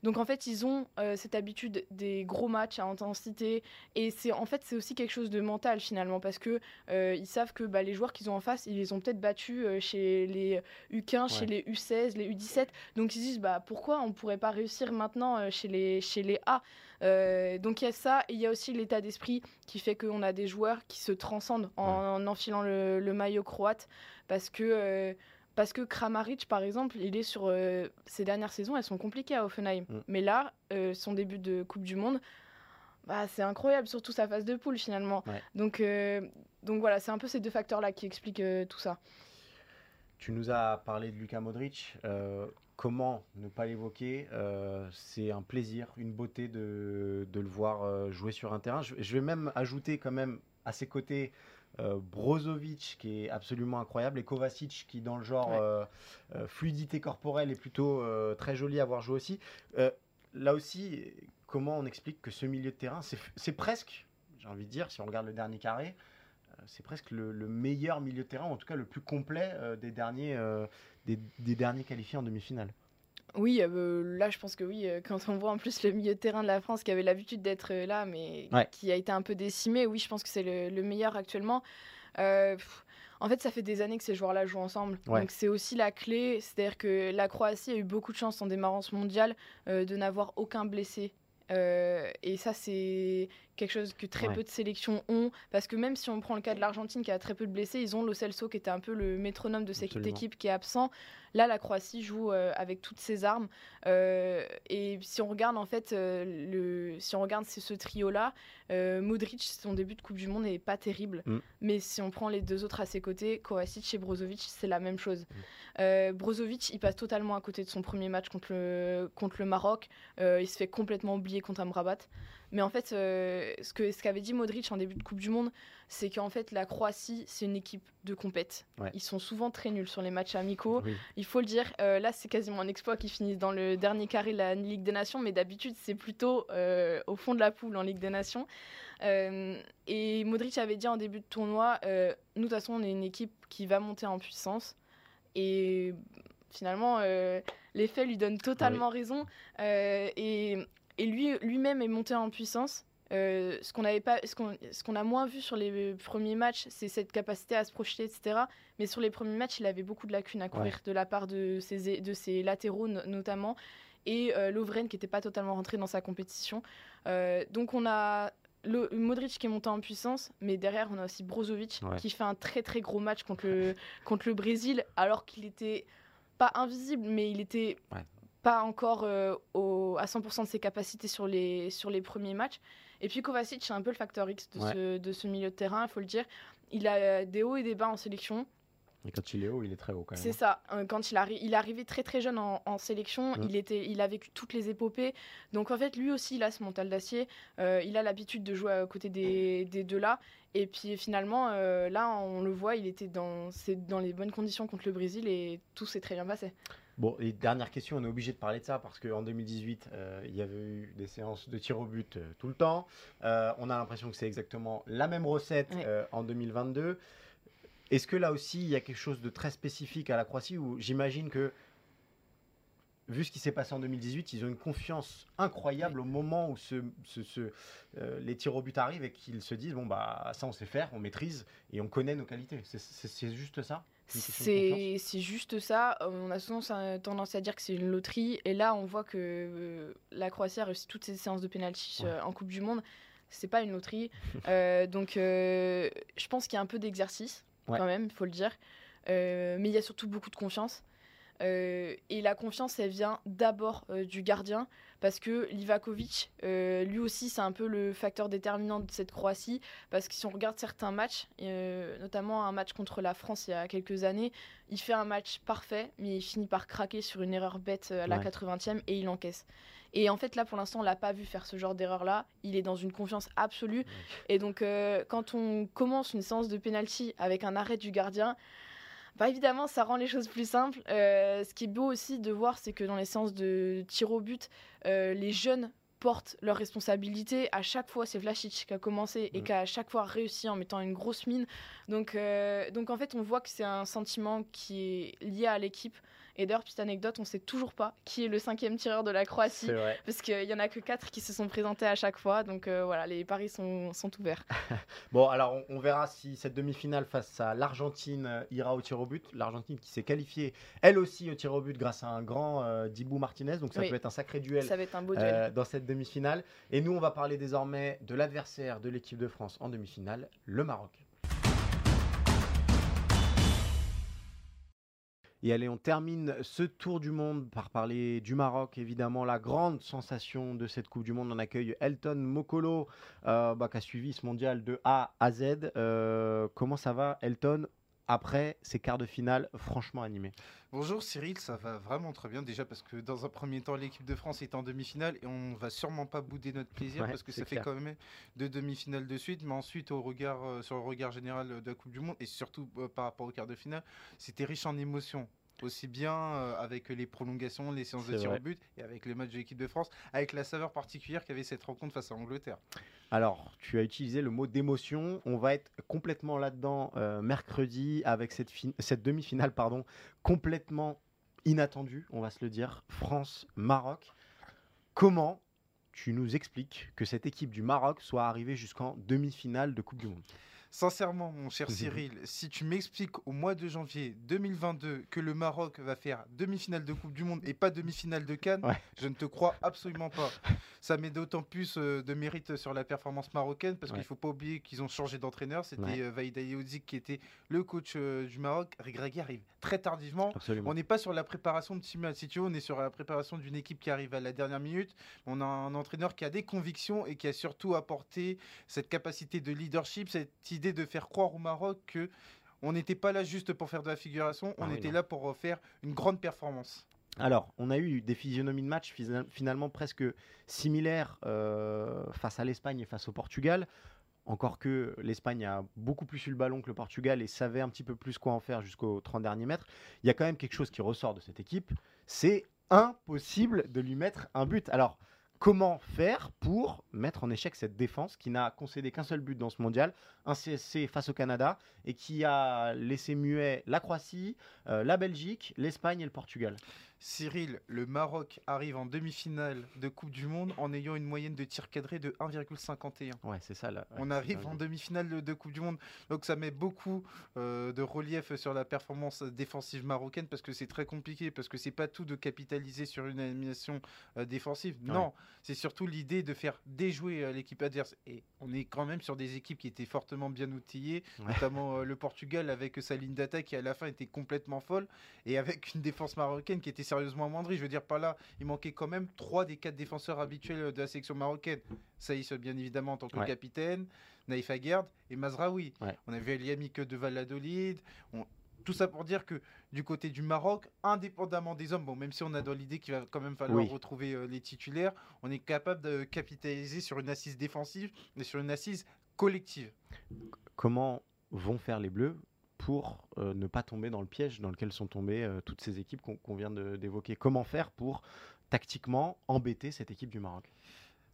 Speaker 4: Donc en fait, ils ont cette habitude des gros matchs à intensité. Et c'est en fait, c'est aussi quelque chose de mental finalement, parce que ils savent que bah, les joueurs qu'ils ont en face, ils les ont peut-être battus euh, chez les U15, chez les U16, les U17. Donc ils se disent bah, pourquoi on ne pourrait pas réussir maintenant euh, chez, les, chez les A? Euh, donc il y a ça, et il y a aussi l'état d'esprit qui fait qu'on a des joueurs qui se transcendent en, enfilant le, maillot croate, parce que parce que Kramaric, par exemple, il est sur ses dernières saisons, elles sont compliquées à Offenheim. Mm. Mais là, son début de Coupe du Monde, bah, c'est incroyable, surtout sa phase de poule finalement. Donc, euh, donc voilà, c'est un peu ces deux facteurs-là qui expliquent euh, tout ça.
Speaker 1: Tu nous as parlé de Luka Modric. Euh, comment ne pas l'évoquer C'est un plaisir, une beauté de, de le voir jouer sur un terrain. Je, vais même ajouter quand même à ses côtés Brozovic qui est absolument incroyable et Kovacic qui dans le genre fluidité corporelle est plutôt très joli à voir jouer aussi. là aussi, comment on explique que ce milieu de terrain, c'est presque, j'ai envie de dire, si on regarde le dernier carré, euh, c'est presque le, meilleur milieu de terrain, en tout cas le plus complet euh, des, derniers, euh, des, derniers qualifiés en demi-finale.
Speaker 4: Oui, là je pense que oui, quand on voit en plus le milieu de terrain de la France qui avait l'habitude d'être là, mais qui a été un peu décimé, oui, je pense que c'est le, meilleur actuellement. en fait, ça fait des années que ces joueurs-là jouent ensemble. Donc c'est aussi la clé. C'est-à-dire que la Croatie a eu beaucoup de chance en démarrant ce mondial de n'avoir aucun blessé Euh, et ça, c'est quelque chose que très peu de sélections ont. Parce que même si on prend le cas de l'Argentine qui a très peu de blessés, ils ont Lo Celso qui était un peu le métronome de cette équipe qui est absent. Là, la Croatie joue euh, avec toutes ses armes. Euh, et si on regarde en fait, le, si on regarde ce trio-là, Modric, son début de Coupe du Monde n'est pas terrible. Mm. Mais si on prend les deux autres à ses côtés, Kovacic et Brozovic, c'est la même chose. Mm. Brozovic, il passe totalement à côté de son premier match contre le, contre le Maroc. il se fait complètement oublier contre Amrabat. Mais en fait, euh, ce qu'avait ce qu'avait dit Modric en début de Coupe du Monde, c'est qu'en fait, la Croatie, c'est une équipe de compète. Ils sont souvent très nuls sur les matchs amicaux. Il faut le dire. Euh, là, c'est quasiment un exploit qu'ils finissent dans le dernier carré de la Ligue des Nations, mais d'habitude, c'est plutôt euh, au fond de la poule en Ligue des Nations. et Modric avait dit en début de tournoi nous, de toute façon, on est une équipe qui va monter en puissance. Et finalement, les faits lui donnent totalement raison. et et lui lui-même est monté en puissance. Euh, ce qu'on avait pas, ce qu'on, ce qu'on a moins vu sur les premiers matchs, c'est cette capacité à se projeter, etc. Mais sur les premiers matchs, il avait beaucoup de lacunes à courir de la part de ses, de ses latéraux notamment et euh, Lovren qui n'était pas totalement rentré dans sa compétition. Euh, donc on a le, Modric qui est monté en puissance, mais derrière on a aussi Brozovic qui fait un très très gros match contre le, contre le Brésil alors qu'il était pas invisible, mais il était pas encore euh, au, à 100% de ses capacités sur les, sur les premiers matchs. Et puis Kovacic, c'est un peu le facteur X de, ce, de ce milieu de terrain, il faut le dire. Il a des hauts et des bas en sélection.
Speaker 1: Et quand il est haut, il est très haut quand même.
Speaker 4: C'est hein. ça. Euh, quand il, arrive, il est arrivé très très jeune en, sélection, mm. il, était, il a vécu toutes les épopées. Donc en fait, lui aussi, il a ce mental d'acier. Euh, il a l'habitude de jouer à côté des, des deux là. Et puis finalement, là, on le voit, il était dans, dans les bonnes conditions contre le Brésil et tout s'est très bien passé.
Speaker 1: Bon, et dernière question, on est obligé de parler de ça parce qu'en 2018, euh, il y avait eu des séances de tir au but euh, tout le temps. Euh, on a l'impression que c'est exactement la même recette en 2022. Est-ce que là aussi, il y a quelque chose de très spécifique à la Croatie où j'imagine que, vu ce qui s'est passé en 2018, ils ont une confiance incroyable au moment où ce, les tirs au but arrivent et qu'ils se disent bon, bah, ça on sait faire, on maîtrise et on connaît nos qualités. C'est juste ça?
Speaker 4: C'est juste ça. On a souvent tendance à dire que c'est une loterie. Et là, on voit que euh, la Croatie a réussi toutes ses séances de pénalty euh, en Coupe du Monde. C'est pas une loterie. Euh, donc, je pense qu'il y a un peu d'exercice, quand même, il faut le dire. mais il y a surtout beaucoup de confiance. et la confiance, elle vient d'abord du gardien parce que Livakovic, euh, lui aussi, c'est un peu le facteur déterminant de cette Croatie, parce que si on regarde certains matchs, euh, notamment un match contre la France il y a quelques années, il fait un match parfait, mais il finit par craquer sur une erreur bête euh, à la 80e et il encaisse. Et en fait, là, pour l'instant, on l'a pas vu faire ce genre d'erreur-là. Il est dans une confiance absolue. Et donc, quand on commence une séance de penalty avec un arrêt du gardien, bah, évidemment, ça rend les choses plus simples. Euh, ce qui est beau aussi de voir, c'est que dans les séances de tir au but, euh, les jeunes portent leurs responsabilités. À chaque fois, c'est Vlasic qui a commencé et mm. qui a à chaque fois réussi en mettant une grosse mine. Donc, euh, donc en fait, on voit que c'est un sentiment qui est lié à l'équipe. Et d'ailleurs, petite anecdote, on ne sait toujours pas qui est le cinquième tireur de la Croatie. Parce qu'il n'y en a que quatre qui se sont présentés à chaque fois. Donc euh, voilà, les paris sont, sont ouverts.
Speaker 1: bon, alors on, verra si cette demi-finale face à l'Argentine euh, ira au tir au but. L'Argentine qui s'est qualifiée, elle aussi, au tir au but grâce à un grand euh, Dibou Martinez. Donc ça peut être un sacré duel,
Speaker 4: ça va être un beau duel.
Speaker 1: dans cette demi-finale. Et nous, on va parler désormais de l'adversaire de l'équipe de France en demi-finale, le Maroc. Et allez, on termine ce tour du monde par parler du Maroc, évidemment, la grande sensation de cette Coupe du Monde. On accueille Elton Mokolo, euh, bah, qui a suivi ce mondial de A à Z. Euh, comment ça va, Elton? Après ces quarts de finale franchement animés.
Speaker 5: Bonjour Cyril, ça va vraiment très bien. Déjà parce que dans un premier temps l'équipe de France est en demi-finale et on va sûrement pas bouder notre plaisir parce que ça fait quand même deux demi-finales de suite, mais ensuite au regard euh, sur le regard général de la Coupe du Monde et surtout euh, par rapport aux quarts de finale, c'était riche en émotions aussi bien euh, avec les prolongations, les séances de tir au but et avec les matchs de l'équipe de France, avec la saveur particulière qu'avait cette rencontre face à l'Angleterre.
Speaker 1: Alors, tu as utilisé le mot d'émotion. On va être complètement là-dedans euh, mercredi avec cette, cette demi-finale pardon, complètement inattendue, on va se le dire, France-Maroc. Comment tu nous expliques que cette équipe du Maroc soit arrivée jusqu'en demi-finale de Coupe du Monde?
Speaker 5: Sincèrement, mon cher Cyril, si tu m'expliques au mois de janvier 2022 que le Maroc va faire demi-finale de Coupe du Monde et pas demi-finale de Cannes, je ne te crois absolument pas. Ça met d'autant plus euh, de mérite sur la performance marocaine parce qu'il ne faut pas oublier qu'ils ont changé d'entraîneur. C'était ouais. Euh, qui était le coach euh, du Maroc. Regragui arrive très tardivement. On n'est pas sur la préparation de Simon Sitio, on est sur la préparation d'une équipe qui arrive à la dernière minute. On a un entraîneur qui a des convictions et qui a surtout apporté cette capacité de leadership, cette idée de faire croire au Maroc que on n'était pas là juste pour faire de la figuration, on ah était là pour faire une grande performance.
Speaker 1: Alors, on a eu des physionomies de match finalement presque similaires euh, face à l'Espagne et face au Portugal. Encore que l'Espagne a beaucoup plus eu le ballon que le Portugal et savait un petit peu plus quoi en faire jusqu'aux 30 derniers mètres. Il y a quand même quelque chose qui ressort de cette équipe. C'est impossible de lui mettre un but. Alors, comment faire pour mettre en échec cette défense qui n'a concédé qu'un seul but dans ce mondial, un CSC face au Canada, et qui a laissé muet la Croatie, euh, la Belgique, l'Espagne et le Portugal?
Speaker 5: Cyril, le Maroc arrive en demi-finale de Coupe du Monde en ayant une moyenne de tir cadré de 1,51.
Speaker 1: Ouais, c'est ça. Là.
Speaker 5: On arrive en demi-finale de, Coupe du Monde, donc ça met beaucoup euh, de relief sur la performance défensive marocaine parce que c'est très compliqué, parce que c'est pas tout de capitaliser sur une animation euh, défensive. Non, c'est surtout l'idée de faire déjouer euh, l'équipe adverse. Et on est quand même sur des équipes qui étaient fortement bien outillées, notamment le Portugal avec sa ligne d'attaque qui à la fin était complètement folle et avec une défense marocaine qui était sérieusement amoindri. Je veux dire, par là, il manquait quand même trois des quatre défenseurs habituels de la sélection marocaine. Saïs, bien évidemment, en tant que capitaine, Naïf Aguerd et Mazraoui. On avait Eliamik de Valladolid. Tout ça pour dire que du côté du Maroc, indépendamment des hommes, bon, même si on a dans l'idée qu'il va quand même falloir retrouver euh, les titulaires, on est capable de capitaliser sur une assise défensive et sur une assise collective.
Speaker 1: Comment vont faire les Bleus pour euh, ne pas tomber dans le piège dans lequel sont tombées euh, toutes ces équipes qu'on vient d'évoquer. Comment faire pour tactiquement embêter cette équipe du Maroc?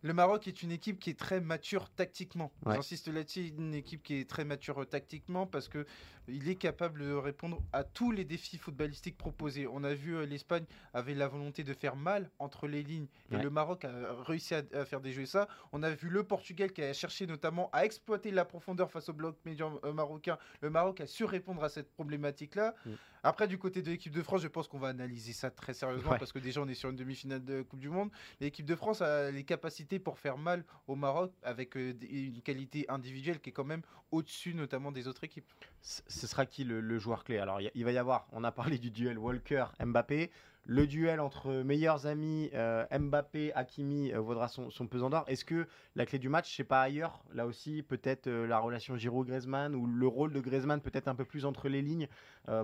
Speaker 5: Le Maroc est une équipe qui est très mature tactiquement. J'insiste là-dessus, une équipe qui est très mature euh, tactiquement parce que il est capable de répondre à tous les défis footballistiques proposés. On a vu euh, l'Espagne avait la volonté de faire mal entre les lignes et le Maroc a réussi à, faire déjouer ça. On a vu le Portugal qui a cherché notamment à exploiter la profondeur face au bloc médian euh, marocain. Le Maroc a su répondre à cette problématique-là. Mm. Après, du côté de l'équipe de France, je pense qu'on va analyser ça très sérieusement parce que déjà on est sur une demi-finale de Coupe du Monde. L'équipe de France a les capacités pour faire mal au Maroc avec euh, une qualité individuelle qui est quand même au-dessus notamment des autres équipes.
Speaker 1: Ce sera qui le, joueur clé? Alors il va y avoir, on a parlé du duel Walker-Mbappé le duel entre meilleurs amis euh, Mbappé Hakimi euh, vaudra son, pesant d'or. Est-ce que la clé du match, c'est pas ailleurs? Là aussi, peut-être euh, la relation Giroud-Griezmann ou le rôle de Griezmann peut-être un peu plus entre les lignes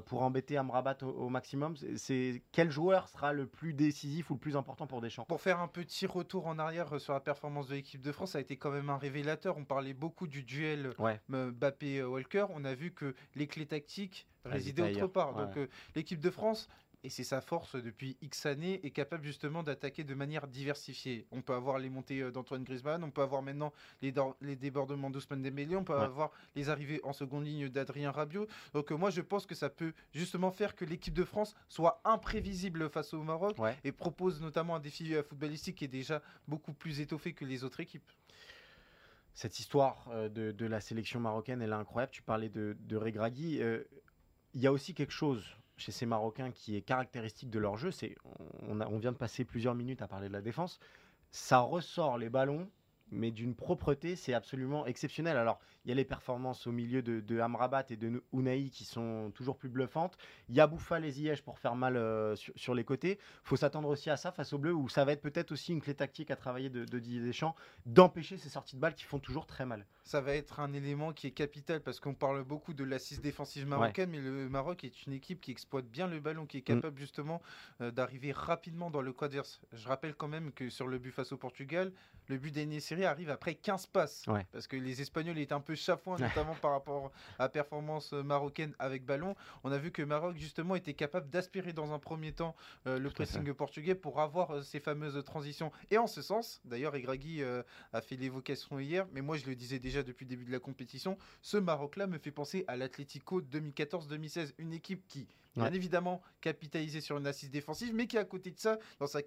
Speaker 1: pour embêter Amrabat au, au maximum? C'est quel joueur sera le plus décisif ou le plus important pour Deschamps?
Speaker 5: Pour faire un petit retour en arrière sur la performance de l'équipe de France, ça a été quand même un révélateur. On parlait beaucoup du duel Mbappé-Walker. On a vu que les clés tactiques résidaient autre part. Donc l'équipe de France et c'est sa force depuis X années, est capable justement d'attaquer de manière diversifiée. On peut avoir les montées euh, d'Antoine Griezmann, on peut avoir maintenant les, les débordements d'Ousmane Dembélé, on peut avoir les arrivées en seconde ligne d'Adrien Rabiot. Donc euh, moi je pense que ça peut justement faire que l'équipe de France soit imprévisible face au Maroc et propose notamment un défi euh, footballistique qui est déjà beaucoup plus étoffé que les autres équipes
Speaker 1: cette histoire de, la sélection marocaine, elle est incroyable. Tu parlais de, de Regragui. Il y a aussi quelque chose chez ces Marocains qui est caractéristique de leur jeu, c'est on, vient de passer plusieurs minutes à parler de la défense, ça ressort les ballons mais d'une propreté, c'est absolument exceptionnel. Alors, il y a les performances au milieu de, Amrabat et de Unai qui sont toujours plus bluffantes. Il y a Bouffal et Ziyech pour faire mal euh, sur, les côtés. Il faut s'attendre aussi à ça face au bleu, où ça va être peut-être aussi une clé tactique à travailler de, Didier Deschamps, d'empêcher ces sorties de balles qui font toujours très mal.
Speaker 5: Ça va être un élément qui est capital parce qu'on parle beaucoup de l'assise défensive marocaine, mais le Maroc est une équipe qui exploite bien le ballon, qui est mm. capable justement euh, d'arriver rapidement dans le quadrille. Je rappelle quand même que sur le but face au Portugal, le but série arrive après 15 passes. Parce que les Espagnols étaient un peu chafouins, notamment par rapport à la performance euh, marocaine avec ballon. On a vu que Maroc, justement, était capable d'aspirer dans un premier temps euh, le pressing portugais pour avoir euh, ces fameuses transitions. Et en ce sens, d'ailleurs, Egragui a fait l'évocation hier, mais moi je le disais déjà depuis le début de la compétition, ce Maroc-là me fait penser à l'Atlético 2014-2016, une équipe qui bien évidemment capitaliser sur une assise défensive, mais qui à côté de ça, dans sa,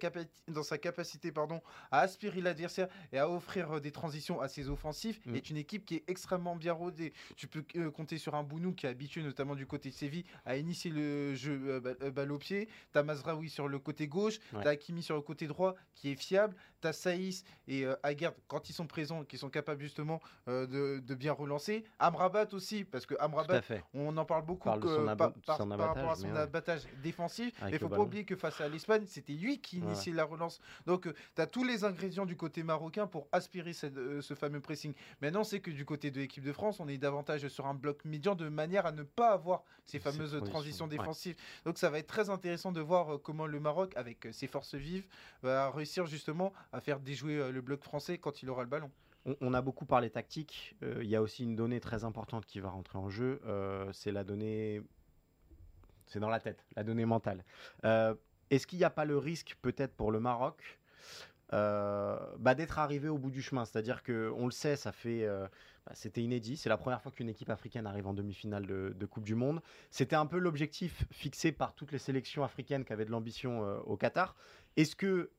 Speaker 5: dans sa capacité pardon, à aspirer l'adversaire et à offrir euh, des transitions à ses offensifs, mm. est une équipe qui est extrêmement bien rodée. Tu peux euh, compter sur un Bounou qui est habitué notamment du côté de Séville à initier le jeu balle au pied. T'as Mazraoui sur le côté gauche, tu t'as Hakimi sur le côté droit qui est fiable, t'as Saïs et Aguerd quand ils sont présents, qui sont capables justement de, de, bien relancer. Amrabat aussi, parce que Amrabat, on en parle beaucoup par, rapport à son abattage défensif. mais il faut pas oublier que face à l'Espagne, c'était lui qui initiait la relance. Donc, euh, tu as tous les ingrédients du côté marocain pour aspirer euh, ce fameux pressing. Maintenant, c'est que du côté de l'équipe de France, on est davantage sur un bloc médian de manière à ne pas avoir ces fameuses transitions défensives. Donc, ça va être très intéressant de voir euh, comment le Maroc, avec ses forces vives, va réussir justement à faire déjouer le bloc français quand il aura le ballon
Speaker 1: on, a beaucoup parlé tactique. Euh, il y a aussi une donnée très importante qui va rentrer en jeu. Euh, c'est la donnée. C'est dans la tête, la donnée mentale. Euh, est-ce qu'il n'y a pas le risque, peut-être pour le Maroc, bah, d'être arrivé au bout du chemin? C'est-à-dire que on le sait, ça fait. Bah, c'était inédit. C'est la première fois qu'une équipe africaine arrive en demi-finale de, de, Coupe du Monde. C'était un peu l'objectif fixé par toutes les sélections africaines qui avaient de l'ambition au Qatar. Est-ce que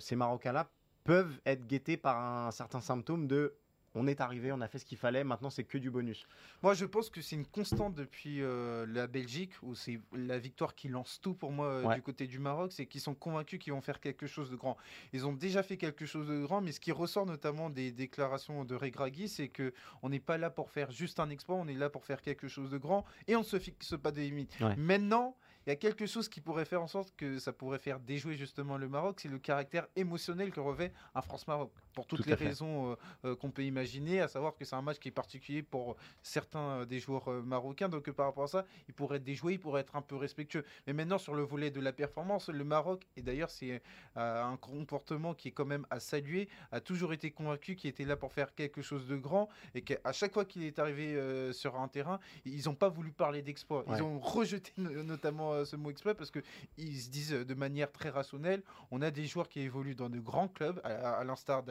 Speaker 1: ces Marocains-là peuvent être guettés par un certain symptôme de on est arrivé, on a fait ce qu'il fallait, maintenant c'est que du bonus.
Speaker 5: Moi je pense que c'est une constante depuis euh, la Belgique, où c'est la victoire qui lance tout pour moi euh, du côté du Maroc, c'est qu'ils sont convaincus qu'ils vont faire quelque chose de grand. Ils ont déjà fait quelque chose de grand, mais ce qui ressort notamment des déclarations de Regragui, c'est que on n'est pas là pour faire juste un exploit, on est là pour faire quelque chose de grand, et on ne se fixe pas de limites. Maintenant, il y a quelque chose qui pourrait faire en sorte que ça pourrait faire déjouer justement le Maroc, c'est le caractère émotionnel que revêt un France-Maroc. Pour toutes les raisons euh, euh, qu'on peut imaginer, à savoir que c'est un match qui est particulier pour certains euh, des joueurs marocains. Donc par rapport à ça, il pourrait être déjoué, il pourrait être un peu respectueux. Mais maintenant, sur le volet de la performance, le Maroc, et d'ailleurs c'est un comportement qui est quand même à saluer, a toujours été convaincu qu'il était là pour faire quelque chose de grand et qu'à chaque fois qu'il est arrivé sur un terrain, ils n'ont pas voulu parler d'exploit. Ils ont rejeté notamment ce mot exprès parce qu'ils se disent de manière très rationnelle on a des joueurs qui évoluent dans de grands clubs, à, l'instar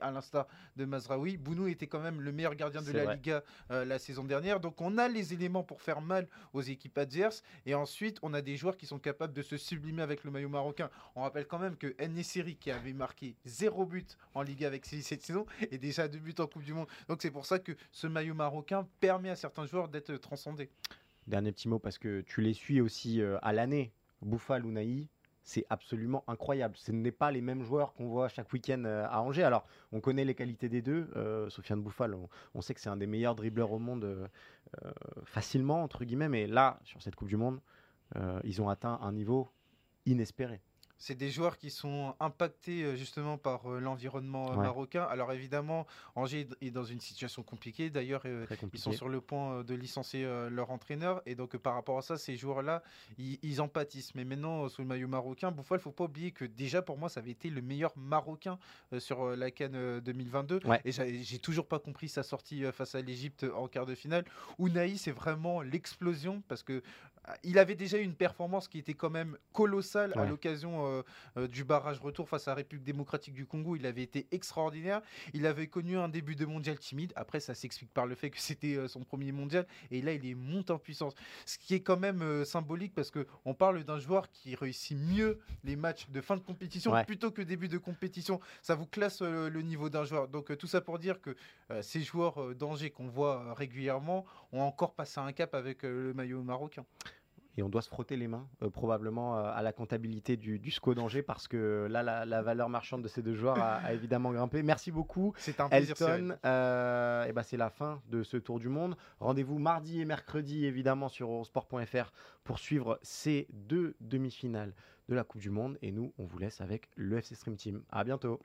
Speaker 5: à l'instar de Mazraoui. Bounou était quand même le meilleur gardien de la Liga euh, la saison dernière. Donc on a les éléments pour faire mal aux équipes adverses. Et ensuite, on a des joueurs qui sont capables de se sublimer avec le maillot marocain. On rappelle quand même que Nesseri, qui avait marqué zéro but en Liga avec cette saison, est déjà deux buts en Coupe du Monde. Donc c'est pour ça que ce maillot marocain permet à certains joueurs d'être transcendés.
Speaker 1: Dernier petit mot parce que tu les suis aussi euh, à l'année. Bouffal ou Naï, c'est absolument incroyable. Ce n'est pas les mêmes joueurs qu'on voit chaque week-end euh, à Angers. Alors, on connaît les qualités des deux. Euh, Sofiane Bouffal, on, sait que c'est un des meilleurs dribbleurs au monde facilement, entre guillemets. Mais là, sur cette Coupe du Monde, ils ont atteint un niveau inespéré.
Speaker 5: C'est des joueurs qui sont impactés euh, justement par euh, l'environnement euh, marocain. Alors évidemment, Angers est dans une situation compliquée. D'ailleurs, ils sont sur le point de licencier leur entraîneur. Et donc par rapport à ça, ces joueurs-là, ils, en pâtissent. Mais maintenant, sous le maillot marocain, Bouffal, il faut pas oublier que déjà pour moi, ça avait été le meilleur marocain sur la Cannes 2022. Et j'ai toujours pas compris sa sortie face à l'Égypte en quart de finale. Ounaï, c'est vraiment l'explosion parce que il avait déjà eu une performance qui était quand même colossale à l'occasion euh, euh, du barrage retour face à la République démocratique du Congo. Il avait été extraordinaire. Il avait connu un début de mondial timide. Après, ça s'explique par le fait que c'était euh, son premier mondial. Et là, il est monté en puissance. Ce qui est quand même symbolique parce qu'on parle d'un joueur qui réussit mieux les matchs de fin de compétition plutôt que début de compétition. Ça vous classe le niveau d'un joueur. Donc, tout ça pour dire que ces joueurs d'Angers qu'on voit régulièrement ont encore passé un cap avec le maillot marocain
Speaker 1: et on doit se frotter les mains euh, probablement euh, à la comptabilité du, du SCO d'Angers parce que là la, valeur marchande de ces deux joueurs a, évidemment grimpé. Merci beaucoup.
Speaker 5: C'est un plaisir.
Speaker 1: Elton, euh, et ben c'est la fin de ce tour du monde. Rendez-vous mardi et mercredi évidemment sur eurosport.fr pour suivre ces deux demi-finales de la Coupe du Monde et nous on vous laisse avec le FC Stream Team. À bientôt.